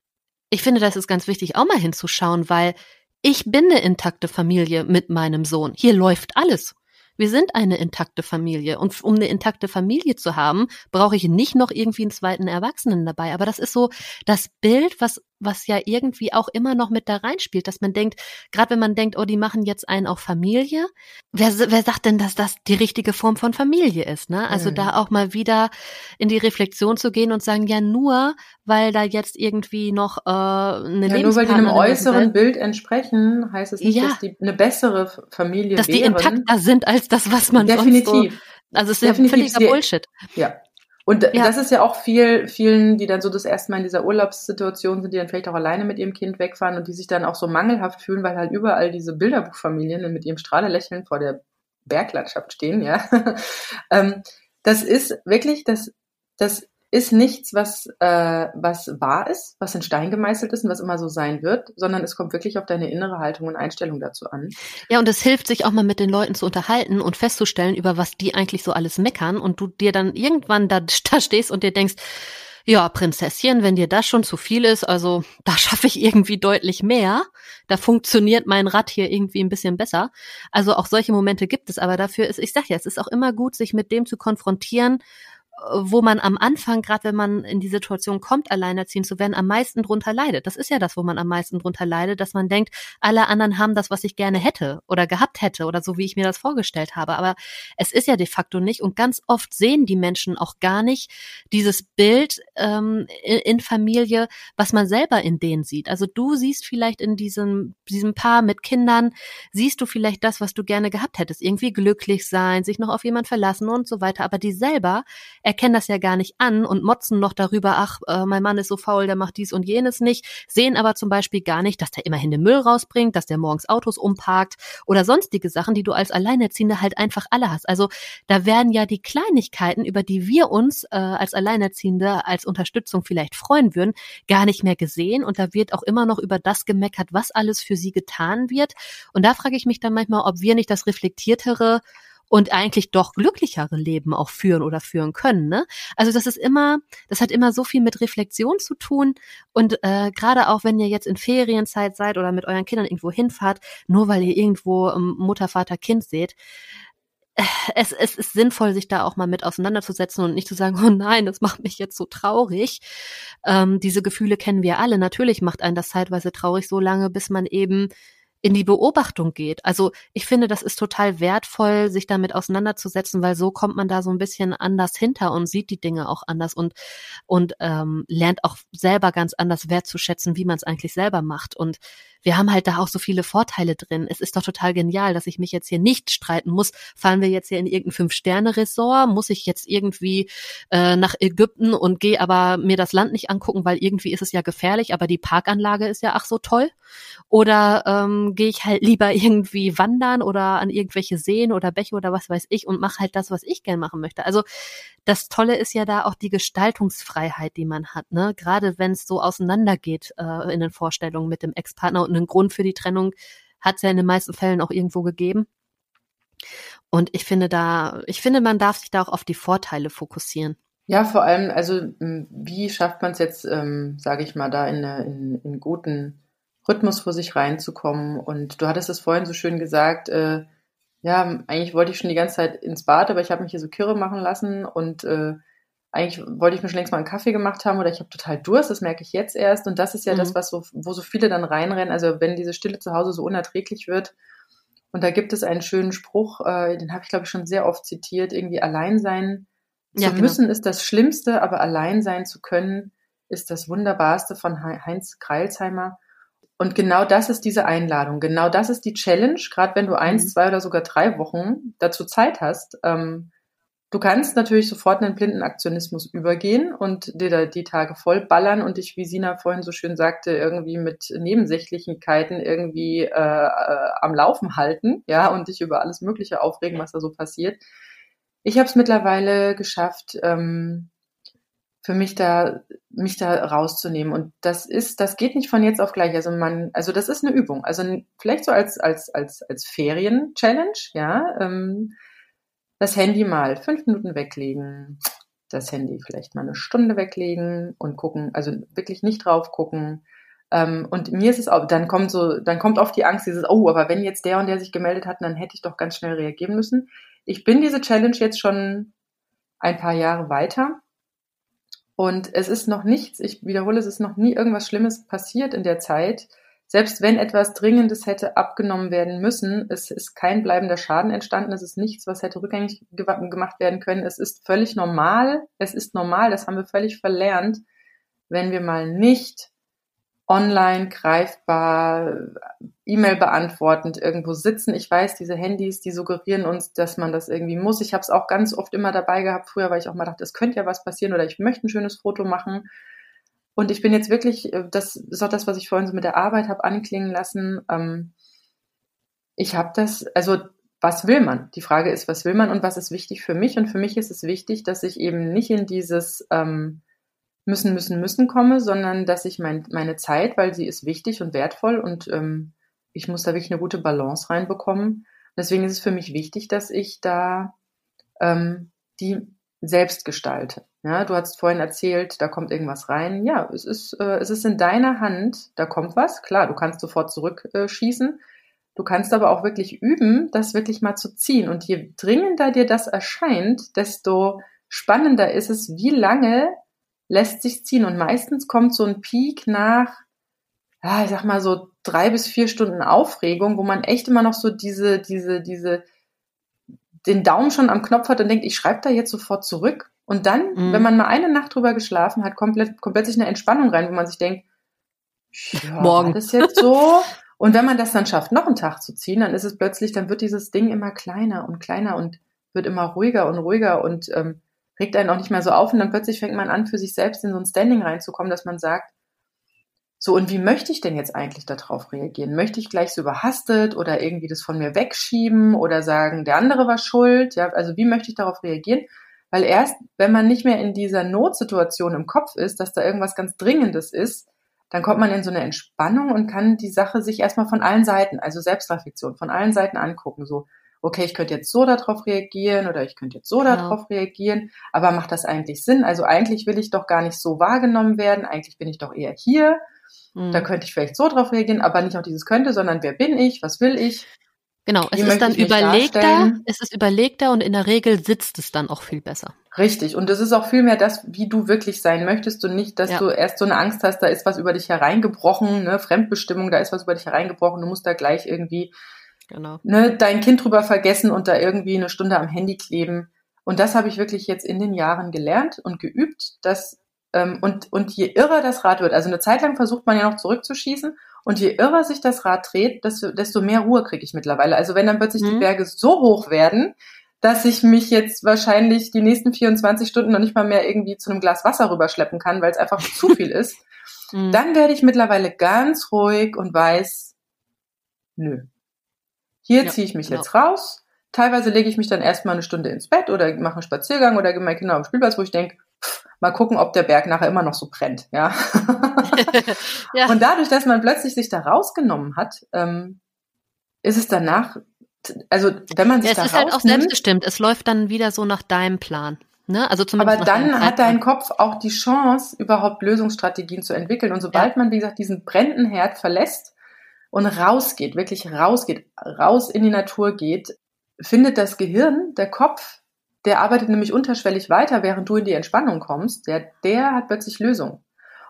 ich finde, das ist ganz wichtig, auch mal hinzuschauen, weil ich bin eine intakte Familie mit meinem Sohn. Hier läuft alles. Wir sind eine intakte Familie. Und um eine intakte Familie zu haben, brauche ich nicht noch irgendwie einen zweiten Erwachsenen dabei. Aber das ist so das Bild, was was ja irgendwie auch immer noch mit da reinspielt, dass man denkt, gerade wenn man denkt, oh, die machen jetzt einen auf Familie, wer, wer sagt denn, dass das die richtige Form von Familie ist? Ne? Also mhm. da auch mal wieder in die Reflexion zu gehen und sagen, ja, nur weil da jetzt irgendwie noch äh, eine ja, Nur weil die einem äußeren Bild entsprechen, heißt es nicht, ja. dass die eine bessere Familie dass wären. Dass die intakter sind als das, was man Definitiv. sonst so also es ist Definitiv. ja völliger Bullshit. Ja, und ja. das ist ja auch viel, vielen, die dann so das erste Mal in dieser Urlaubssituation sind, die dann vielleicht auch alleine mit ihrem Kind wegfahren und die sich dann auch so mangelhaft fühlen, weil halt überall diese Bilderbuchfamilien mit ihrem Strahlelächeln vor der Berglandschaft stehen, ja. Ähm, das ist wirklich, das, das ist nichts, was, äh, was wahr ist, was in Stein gemeißelt ist und was immer so sein wird, sondern es kommt wirklich auf deine innere Haltung und Einstellung dazu an. Ja, und es hilft sich auch mal mit den Leuten zu unterhalten und festzustellen, über was die eigentlich so alles meckern und du dir dann irgendwann da, da stehst und dir denkst, ja, Prinzesschen, wenn dir das schon zu viel ist, also da schaffe ich irgendwie deutlich mehr. Da funktioniert mein Rad hier irgendwie ein bisschen besser. Also auch solche Momente gibt es, aber dafür ist, ich sag ja, es ist auch immer gut, sich mit dem zu konfrontieren, wo man am Anfang, gerade wenn man in die Situation kommt, alleinerziehend zu werden, am meisten drunter leidet. Das ist ja das, wo man am meisten drunter leidet, dass man denkt, alle anderen haben das, was ich gerne hätte oder gehabt hätte oder so, wie ich mir das vorgestellt habe. Aber es ist ja de facto nicht. Und ganz oft sehen die Menschen auch gar nicht dieses Bild ähm, in Familie, was man selber in denen sieht. Also du siehst vielleicht in diesem, diesem Paar mit Kindern, siehst du vielleicht das, was du gerne gehabt hättest. Irgendwie glücklich sein, sich noch auf jemand verlassen und so weiter. Aber die selber erkennen das ja gar nicht an und motzen noch darüber, ach, äh, mein Mann ist so faul, der macht dies und jenes nicht, sehen aber zum Beispiel gar nicht, dass der immerhin den Müll rausbringt, dass der morgens Autos umparkt oder sonstige Sachen, die du als Alleinerziehende halt einfach alle hast. Also da werden ja die Kleinigkeiten, über die wir uns äh, als Alleinerziehende als Unterstützung vielleicht freuen würden, gar nicht mehr gesehen und da wird auch immer noch über das gemeckert, was alles für sie getan wird. Und da frage ich mich dann manchmal, ob wir nicht das reflektiertere und eigentlich doch glücklichere Leben auch führen oder führen können. Ne? Also das ist immer, das hat immer so viel mit Reflexion zu tun und äh, gerade auch wenn ihr jetzt in Ferienzeit seid oder mit euren Kindern irgendwo hinfahrt, nur weil ihr irgendwo ähm, Mutter, Vater, Kind seht, äh, es, es ist sinnvoll, sich da auch mal mit auseinanderzusetzen und nicht zu sagen, oh nein, das macht mich jetzt so traurig. Ähm, diese Gefühle kennen wir alle. Natürlich macht einen das zeitweise traurig, so lange, bis man eben in die Beobachtung geht. Also ich finde, das ist total wertvoll, sich damit auseinanderzusetzen, weil so kommt man da so ein bisschen anders hinter und sieht die Dinge auch anders und und ähm, lernt auch selber ganz anders wertzuschätzen, wie man es eigentlich selber macht. Und wir haben halt da auch so viele Vorteile drin. Es ist doch total genial, dass ich mich jetzt hier nicht streiten muss. Fahren wir jetzt hier in irgendein Fünf-Sterne-Resort? Muss ich jetzt irgendwie äh, nach Ägypten und gehe aber mir das Land nicht angucken, weil irgendwie ist es ja gefährlich, aber die Parkanlage ist ja ach so toll? Oder ähm, gehe ich halt lieber irgendwie wandern oder an irgendwelche Seen oder Bäche oder was weiß ich und mache halt das, was ich gern machen möchte. Also das Tolle ist ja da auch die Gestaltungsfreiheit, die man hat, ne? Gerade wenn es so auseinandergeht äh, in den Vorstellungen mit dem Ex-Partner und einen Grund für die Trennung hat es ja in den meisten Fällen auch irgendwo gegeben. Und ich finde da, ich finde, man darf sich da auch auf die Vorteile fokussieren. Ja, vor allem, also wie schafft man es jetzt, ähm, sage ich mal, da in, in, in guten Rhythmus vor sich reinzukommen? Und du hattest es vorhin so schön gesagt, äh, ja, eigentlich wollte ich schon die ganze Zeit ins Bad, aber ich habe mich hier so kirre machen lassen und äh, eigentlich wollte ich mir schon längst mal einen Kaffee gemacht haben oder ich habe total Durst, das merke ich jetzt erst. Und das ist ja mhm. das, was so, wo so viele dann reinrennen. Also wenn diese Stille zu Hause so unerträglich wird. Und da gibt es einen schönen Spruch, äh, den habe ich, glaube ich, schon sehr oft zitiert, irgendwie allein sein zu ja, genau. müssen ist das Schlimmste, aber allein sein zu können ist das Wunderbarste von Heinz Kreilsheimer. Und genau das ist diese Einladung. Genau das ist die Challenge, gerade wenn du eins, mhm. zwei oder sogar drei Wochen dazu Zeit hast. Ähm, du kannst natürlich sofort in den blinden Aktionismus übergehen und dir da die Tage voll ballern und dich, wie Sina vorhin so schön sagte, irgendwie mit Nebensächlichkeiten irgendwie äh, äh, am Laufen halten, ja, und dich über alles Mögliche aufregen, was da so passiert. Ich habe es mittlerweile geschafft, ähm, für mich da mich da rauszunehmen. Und das ist das geht nicht von jetzt auf gleich. Also man also das ist eine Übung. Also vielleicht so als als als als Ferien Challenge ja ähm, das Handy mal fünf Minuten weglegen. Das Handy vielleicht mal eine Stunde weglegen und gucken also wirklich nicht drauf gucken. Ähm, und mir ist es auch dann kommt so dann kommt oft die Angst dieses oh aber wenn jetzt der und der sich gemeldet hat dann hätte ich doch ganz schnell reagieren müssen. Ich bin diese Challenge jetzt schon ein paar Jahre weiter. Und es ist noch nichts, ich wiederhole, es ist noch nie irgendwas Schlimmes passiert in der Zeit. Selbst wenn etwas Dringendes hätte abgenommen werden müssen, es ist kein bleibender Schaden entstanden, es ist nichts, was hätte rückgängig gemacht werden können. Es ist völlig normal, es ist normal, das haben wir völlig verlernt, wenn wir mal nicht online greifbar, E-Mail beantwortend irgendwo sitzen. Ich weiß, diese Handys, die suggerieren uns, dass man das irgendwie muss. Ich habe es auch ganz oft immer dabei gehabt früher, weil ich auch mal dachte, es könnte ja was passieren oder ich möchte ein schönes Foto machen. Und ich bin jetzt wirklich, äh, das ist auch das, was ich vorhin so mit der Arbeit habe anklingen lassen. Ähm, ich habe das, also was will man? Die Frage ist, was will man und was ist wichtig für mich? Und für mich ist es wichtig, dass ich eben nicht in dieses ähm, müssen, müssen, müssen komme, sondern dass ich mein, meine Zeit, weil sie ist wichtig und wertvoll und ähm, ich muss da wirklich eine gute Balance reinbekommen. Deswegen ist es für mich wichtig, dass ich da ähm, die selbst gestalte. Ja, du hast vorhin erzählt, da kommt irgendwas rein. Ja, es ist, äh, es ist in deiner Hand, da kommt was. Klar, du kannst sofort zurückschießen. Du kannst aber auch wirklich üben, das wirklich mal zu ziehen. Und je dringender dir das erscheint, desto spannender ist es, wie lange lässt sich ziehen. Und meistens kommt so ein Peak nach, ja, ich sag mal so drei bis vier Stunden Aufregung, wo man echt immer noch so diese, diese, diese, den Daumen schon am Knopf hat und denkt, ich schreibe da jetzt sofort zurück. Und dann, mhm. wenn man mal eine Nacht drüber geschlafen hat, kommt, kommt plötzlich eine Entspannung rein, wo man sich denkt, ja, morgen das jetzt so. Und wenn man das dann schafft, noch einen Tag zu ziehen, dann ist es plötzlich, dann wird dieses Ding immer kleiner und kleiner und wird immer ruhiger und ruhiger und ähm, regt einen auch nicht mehr so auf und dann plötzlich fängt man an, für sich selbst in so ein Standing reinzukommen, dass man sagt, so, und wie möchte ich denn jetzt eigentlich darauf reagieren? Möchte ich gleich so überhastet oder irgendwie das von mir wegschieben oder sagen, der andere war schuld? Ja, also wie möchte ich darauf reagieren? Weil erst, wenn man nicht mehr in dieser Notsituation im Kopf ist, dass da irgendwas ganz Dringendes ist, dann kommt man in so eine Entspannung und kann die Sache sich erstmal von allen Seiten, also Selbstreflexion, von allen Seiten angucken. So, okay, ich könnte jetzt so darauf reagieren oder ich könnte jetzt so genau. darauf reagieren, aber macht das eigentlich Sinn? Also eigentlich will ich doch gar nicht so wahrgenommen werden, eigentlich bin ich doch eher hier. Mhm. Da könnte ich vielleicht so drauf reagieren, aber nicht auf dieses könnte, sondern wer bin ich, was will ich? Genau, es ist dann überlegter, es ist überlegter und in der Regel sitzt es dann auch viel besser. Richtig, und es ist auch viel mehr das, wie du wirklich sein möchtest und nicht, dass ja. du erst so eine Angst hast, da ist was über dich hereingebrochen, ne, Fremdbestimmung, da ist was über dich hereingebrochen, du musst da gleich irgendwie Genau. Ne, dein Kind drüber vergessen und da irgendwie eine Stunde am Handy kleben. Und das habe ich wirklich jetzt in den Jahren gelernt und geübt, dass und, und je irrer das Rad wird, also eine Zeit lang versucht man ja noch zurückzuschießen Und je irrer sich das Rad dreht, desto, desto mehr Ruhe kriege ich mittlerweile. Also wenn dann plötzlich mhm. die Berge so hoch werden, dass ich mich jetzt wahrscheinlich die nächsten 24 Stunden noch nicht mal mehr irgendwie zu einem Glas Wasser rüberschleppen kann, weil es einfach zu viel ist, mhm. dann werde ich mittlerweile ganz ruhig und weiß, nö. Hier ja, ziehe ich mich genau. jetzt raus. Teilweise lege ich mich dann erstmal eine Stunde ins Bett oder mache einen Spaziergang oder gehe meine Kinder auf den Spielplatz, wo ich denke, mal gucken, ob der Berg nachher immer noch so brennt, ja. ja. Und dadurch, dass man plötzlich sich da rausgenommen hat, ähm, ist es danach also wenn man sich ja, es da ist halt auch selbstbestimmt. Es läuft dann wieder so nach deinem Plan. Ne? Also zumindest aber dann hat dein Kopf auch die Chance, überhaupt Lösungsstrategien zu entwickeln. Und sobald ja. man, wie gesagt, diesen brennenden Herd verlässt und rausgeht, wirklich rausgeht, raus in die Natur geht, findet das Gehirn, der Kopf, der arbeitet nämlich unterschwellig weiter, während du in die Entspannung kommst, der, der hat plötzlich Lösungen.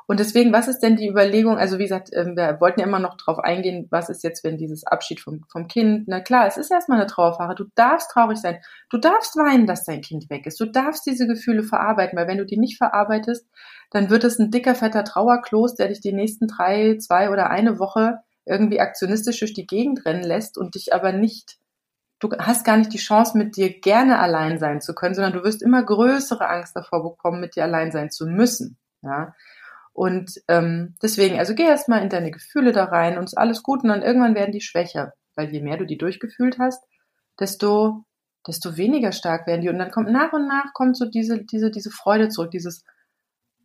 Und deswegen, was ist denn die Überlegung? Also wie gesagt, ähm, wir wollten ja immer noch drauf eingehen, was ist jetzt, wenn dieses Abschied vom, vom Kind? Na klar, es ist erstmal eine Trauerfahre. Du darfst traurig sein. Du darfst weinen, dass dein Kind weg ist. Du darfst diese Gefühle verarbeiten, weil wenn du die nicht verarbeitest, dann wird es ein dicker, fetter Trauerkloß, der dich die nächsten drei, zwei oder eine Woche irgendwie aktionistisch durch die Gegend rennen lässt und dich aber nicht du hast gar nicht die Chance, mit dir gerne allein sein zu können, sondern du wirst immer größere Angst davor bekommen, mit dir allein sein zu müssen. Ja, und ähm, deswegen, also geh erstmal in deine Gefühle da rein und ist alles gut und dann irgendwann werden die schwächer, weil je mehr du die durchgefühlt hast, desto desto weniger stark werden die und dann kommt nach und nach kommt so diese diese diese Freude zurück, dieses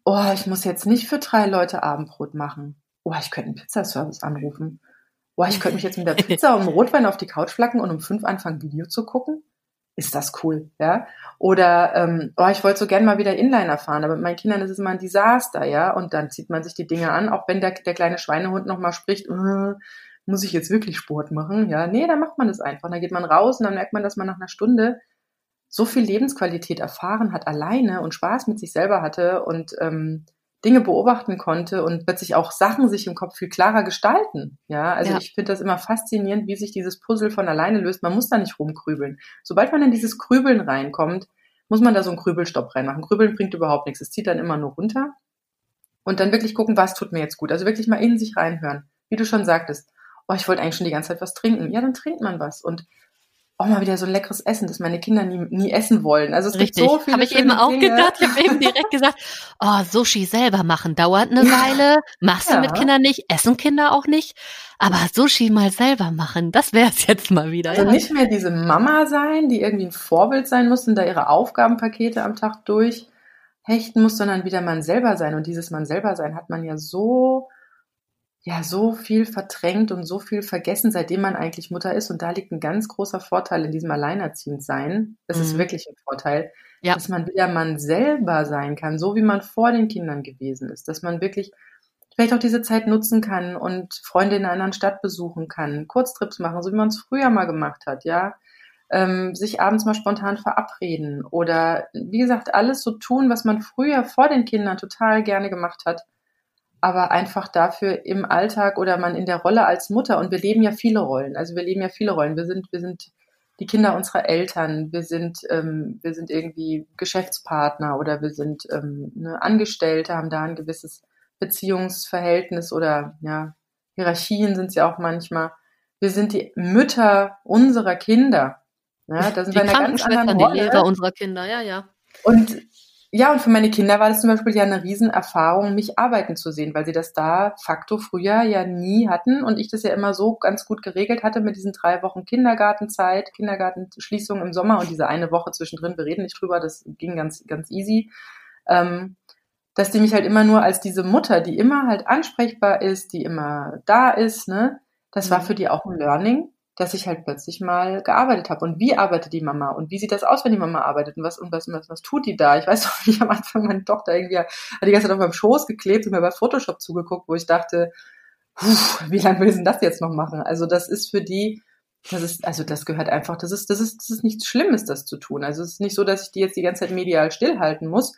oh, ich muss jetzt nicht für drei Leute Abendbrot machen. Oh, ich könnte einen Pizzaservice anrufen. Oh, ich könnte mich jetzt mit der Pizza und einem Rotwein auf die Couch flacken und um fünf anfangen Video zu gucken ist das cool, ja? Oder ähm, oh, ich wollte so gern mal wieder Inliner fahren, aber mit meinen Kindern ist es immer ein Desaster, ja? Und dann zieht man sich die Dinge an, auch wenn der, der kleine Schweinehund nochmal spricht, äh, muss ich jetzt wirklich Sport machen? Ja, nee, dann macht man das einfach. Dann geht man raus und dann merkt man, dass man nach einer Stunde so viel Lebensqualität erfahren hat alleine und Spaß mit sich selber hatte und ähm, Dinge beobachten konnte und plötzlich auch Sachen sich im Kopf viel klarer gestalten. Ja, also ja. ich finde das immer faszinierend, wie sich dieses Puzzle von alleine löst. Man muss da nicht rumkrübeln. Sobald man in dieses Krübeln reinkommt, muss man da so einen Krübelstopp reinmachen. Krübeln bringt überhaupt nichts. Es zieht dann immer nur runter. Und dann wirklich gucken, was tut mir jetzt gut. Also wirklich mal in sich reinhören. Wie du schon sagtest, oh, ich wollte eigentlich schon die ganze Zeit was trinken. Ja, dann trinkt man was. Und auch mal wieder so ein leckeres Essen, das meine Kinder nie, nie essen wollen. Also es Richtig. gibt so viele Habe ich eben auch Dinge. gedacht. Ich habe eben direkt gesagt, oh, Sushi selber machen dauert eine Weile. Machst ja. du mit Kindern nicht, essen Kinder auch nicht. Aber Sushi mal selber machen, das wäre es jetzt mal wieder. Also ja. nicht mehr diese Mama sein, die irgendwie ein Vorbild sein muss und da ihre Aufgabenpakete am Tag durchhechten muss, sondern wieder man selber sein. Und dieses man selber sein hat man ja so ja so viel verdrängt und so viel vergessen, seitdem man eigentlich Mutter ist. Und da liegt ein ganz großer Vorteil in diesem Alleinerziehendsein. Das mhm. ist wirklich ein Vorteil, ja. dass man wieder man selber sein kann, so wie man vor den Kindern gewesen ist. Dass man wirklich vielleicht auch diese Zeit nutzen kann und Freunde in einer anderen Stadt besuchen kann, Kurztrips machen, so wie man es früher mal gemacht hat, ja. Ähm, sich abends mal spontan verabreden oder wie gesagt, alles so tun, was man früher vor den Kindern total gerne gemacht hat aber einfach dafür im Alltag oder man in der Rolle als Mutter und wir leben ja viele Rollen. Also wir leben ja viele Rollen. Wir sind, wir sind die Kinder unserer Eltern, wir sind, ähm, wir sind irgendwie Geschäftspartner oder wir sind ähm, ne, Angestellte, haben da ein gewisses Beziehungsverhältnis oder ja, Hierarchien sind es ja auch manchmal. Wir sind die Mütter unserer Kinder. Ja, da sind die wir in einer ganz anderen Rolle. Die Lehrer unserer Kinder, ja, ja. Und ja, und für meine Kinder war das zum Beispiel ja eine Riesenerfahrung, mich arbeiten zu sehen, weil sie das da facto früher ja nie hatten und ich das ja immer so ganz gut geregelt hatte mit diesen drei Wochen Kindergartenzeit, Kindergartenschließung im Sommer und diese eine Woche zwischendrin, wir reden nicht drüber, das ging ganz, ganz easy. Ähm, dass die mich halt immer nur als diese Mutter, die immer halt ansprechbar ist, die immer da ist, ne, das war mhm. für die auch ein Learning dass ich halt plötzlich mal gearbeitet habe. Und wie arbeitet die Mama? Und wie sieht das aus, wenn die Mama arbeitet? Und was, und was, was, was tut die da? Ich weiß doch nicht, am Anfang meine Tochter irgendwie hat die ganze Zeit auf meinem Schoß geklebt und mir bei Photoshop zugeguckt, wo ich dachte, wie lange will sie das jetzt noch machen? Also das ist für die, das ist, also das gehört einfach, das ist, das ist, das ist nichts Schlimmes, das zu tun. Also es ist nicht so, dass ich die jetzt die ganze Zeit medial stillhalten muss,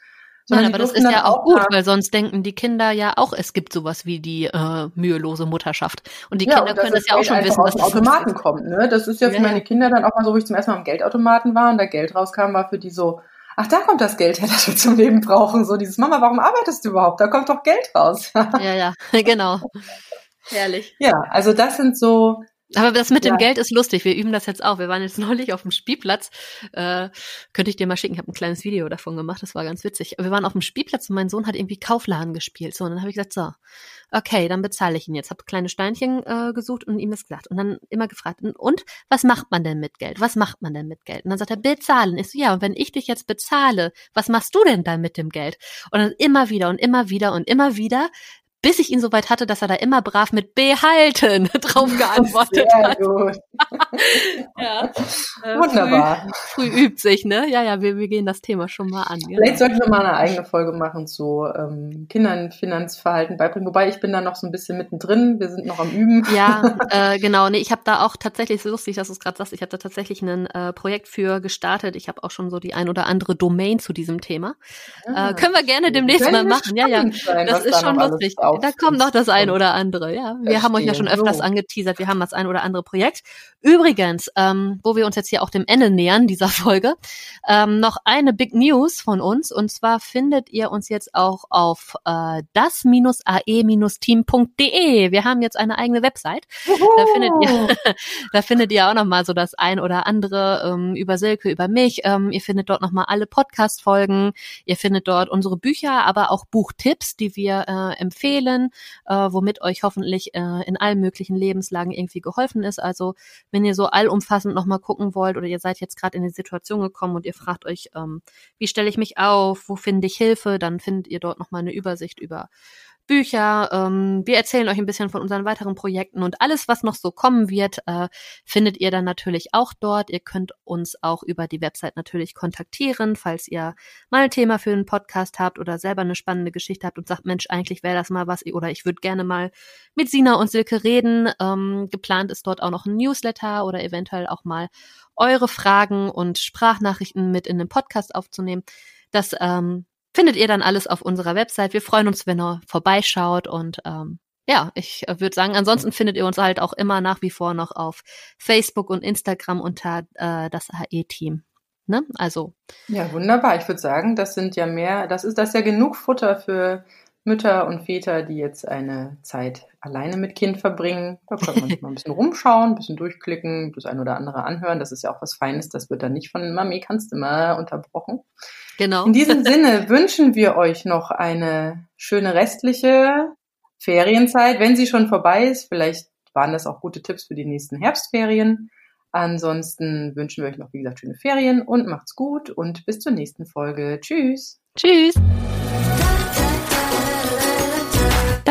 Nein, aber das ist ja auch gut, weil sonst denken die Kinder ja auch, es gibt sowas wie die äh, mühelose Mutterschaft. Und die ja, Kinder und können das ja auch schon wissen, dass das Automaten ist. kommt. Ne? Das ist ja für ja, meine Kinder dann auch mal so, wo ich zum ersten Mal am Geldautomaten war und da Geld rauskam, war für die so, ach, da kommt das Geld her, das wir zum Leben brauchen. So dieses, Mama, warum arbeitest du überhaupt? Da kommt doch Geld raus. ja, ja, genau. Herrlich. Ja, also das sind so aber das mit ja. dem Geld ist lustig. Wir üben das jetzt auch. Wir waren jetzt neulich auf dem Spielplatz. Äh, könnte ich dir mal schicken. Ich habe ein kleines Video davon gemacht. Das war ganz witzig. Wir waren auf dem Spielplatz und mein Sohn hat irgendwie Kaufladen gespielt. So, und dann habe ich gesagt, so, okay, dann bezahle ich ihn jetzt. Habe kleine Steinchen äh, gesucht und ihm das gesagt. Und dann immer gefragt, und was macht man denn mit Geld? Was macht man denn mit Geld? Und dann sagt er, bezahlen. Ich so, ja, und wenn ich dich jetzt bezahle, was machst du denn dann mit dem Geld? Und dann immer wieder und immer wieder und immer wieder bis ich ihn so weit hatte, dass er da immer brav mit behalten drauf geantwortet Sehr hat. Gut. ja. Äh, Wunderbar. Früh, früh, übt sich, ne? Ja, ja, wir, wir gehen das Thema schon mal an. Genau. Vielleicht sollten wir mal eine eigene Folge machen zu ähm, Kindern Finanzverhalten beibringen. Wobei ich bin da noch so ein bisschen mittendrin. Wir sind noch am Üben. Ja, äh, genau. Nee, ich habe da auch tatsächlich, so lustig, dass du es gerade sagst, ich habe da tatsächlich ein äh, Projekt für gestartet. Ich habe auch schon so die ein oder andere Domain zu diesem Thema. Ah, äh, können wir gerne demnächst mal machen. Ja, ja. Sein, das ist schon lustig da kommt noch das ein oder andere, ja. Wir haben euch ja schon öfters so. angeteasert, wir haben das ein oder andere Projekt. Übrigens, ähm, wo wir uns jetzt hier auch dem Ende nähern dieser Folge, ähm, noch eine Big News von uns. Und zwar findet ihr uns jetzt auch auf äh, das-ae-team.de. Wir haben jetzt eine eigene Website. Da findet ihr, da findet ihr auch noch mal so das ein oder andere ähm, über Silke, über mich. Ähm, ihr findet dort noch mal alle Podcast-Folgen. Ihr findet dort unsere Bücher, aber auch Buchtipps, die wir äh, empfehlen empfehlen, äh, womit euch hoffentlich äh, in allen möglichen Lebenslagen irgendwie geholfen ist. Also wenn ihr so allumfassend nochmal gucken wollt oder ihr seid jetzt gerade in die Situation gekommen und ihr fragt euch, ähm, wie stelle ich mich auf, wo finde ich Hilfe, dann findet ihr dort nochmal eine Übersicht über Bücher. Ähm, wir erzählen euch ein bisschen von unseren weiteren Projekten und alles, was noch so kommen wird, äh, findet ihr dann natürlich auch dort. Ihr könnt uns auch über die Website natürlich kontaktieren, falls ihr mal ein Thema für einen Podcast habt oder selber eine spannende Geschichte habt und sagt, Mensch, eigentlich wäre das mal was oder ich würde gerne mal mit Sina und Silke reden. Ähm, geplant ist dort auch noch ein Newsletter oder eventuell auch mal eure Fragen und Sprachnachrichten mit in den Podcast aufzunehmen. Das ähm, findet ihr dann alles auf unserer Website. Wir freuen uns, wenn ihr vorbeischaut und ähm, ja, ich äh, würde sagen, ansonsten findet ihr uns halt auch immer nach wie vor noch auf Facebook und Instagram unter äh, das AE-Team. Ne? Also. Ja, wunderbar. Ich würde sagen, das sind ja mehr, das ist das ist ja genug Futter für Mütter und Väter, die jetzt eine Zeit alleine mit Kind verbringen. Da kann man mal ein bisschen rumschauen, ein bisschen durchklicken, das ein oder andere anhören. Das ist ja auch was Feines. Das wird dann nicht von Mami, kannst du mal unterbrochen. Genau. In diesem Sinne wünschen wir euch noch eine schöne restliche Ferienzeit. Wenn sie schon vorbei ist, vielleicht waren das auch gute Tipps für die nächsten Herbstferien. Ansonsten wünschen wir euch noch, wie gesagt, schöne Ferien und macht's gut und bis zur nächsten Folge. Tschüss. Tschüss.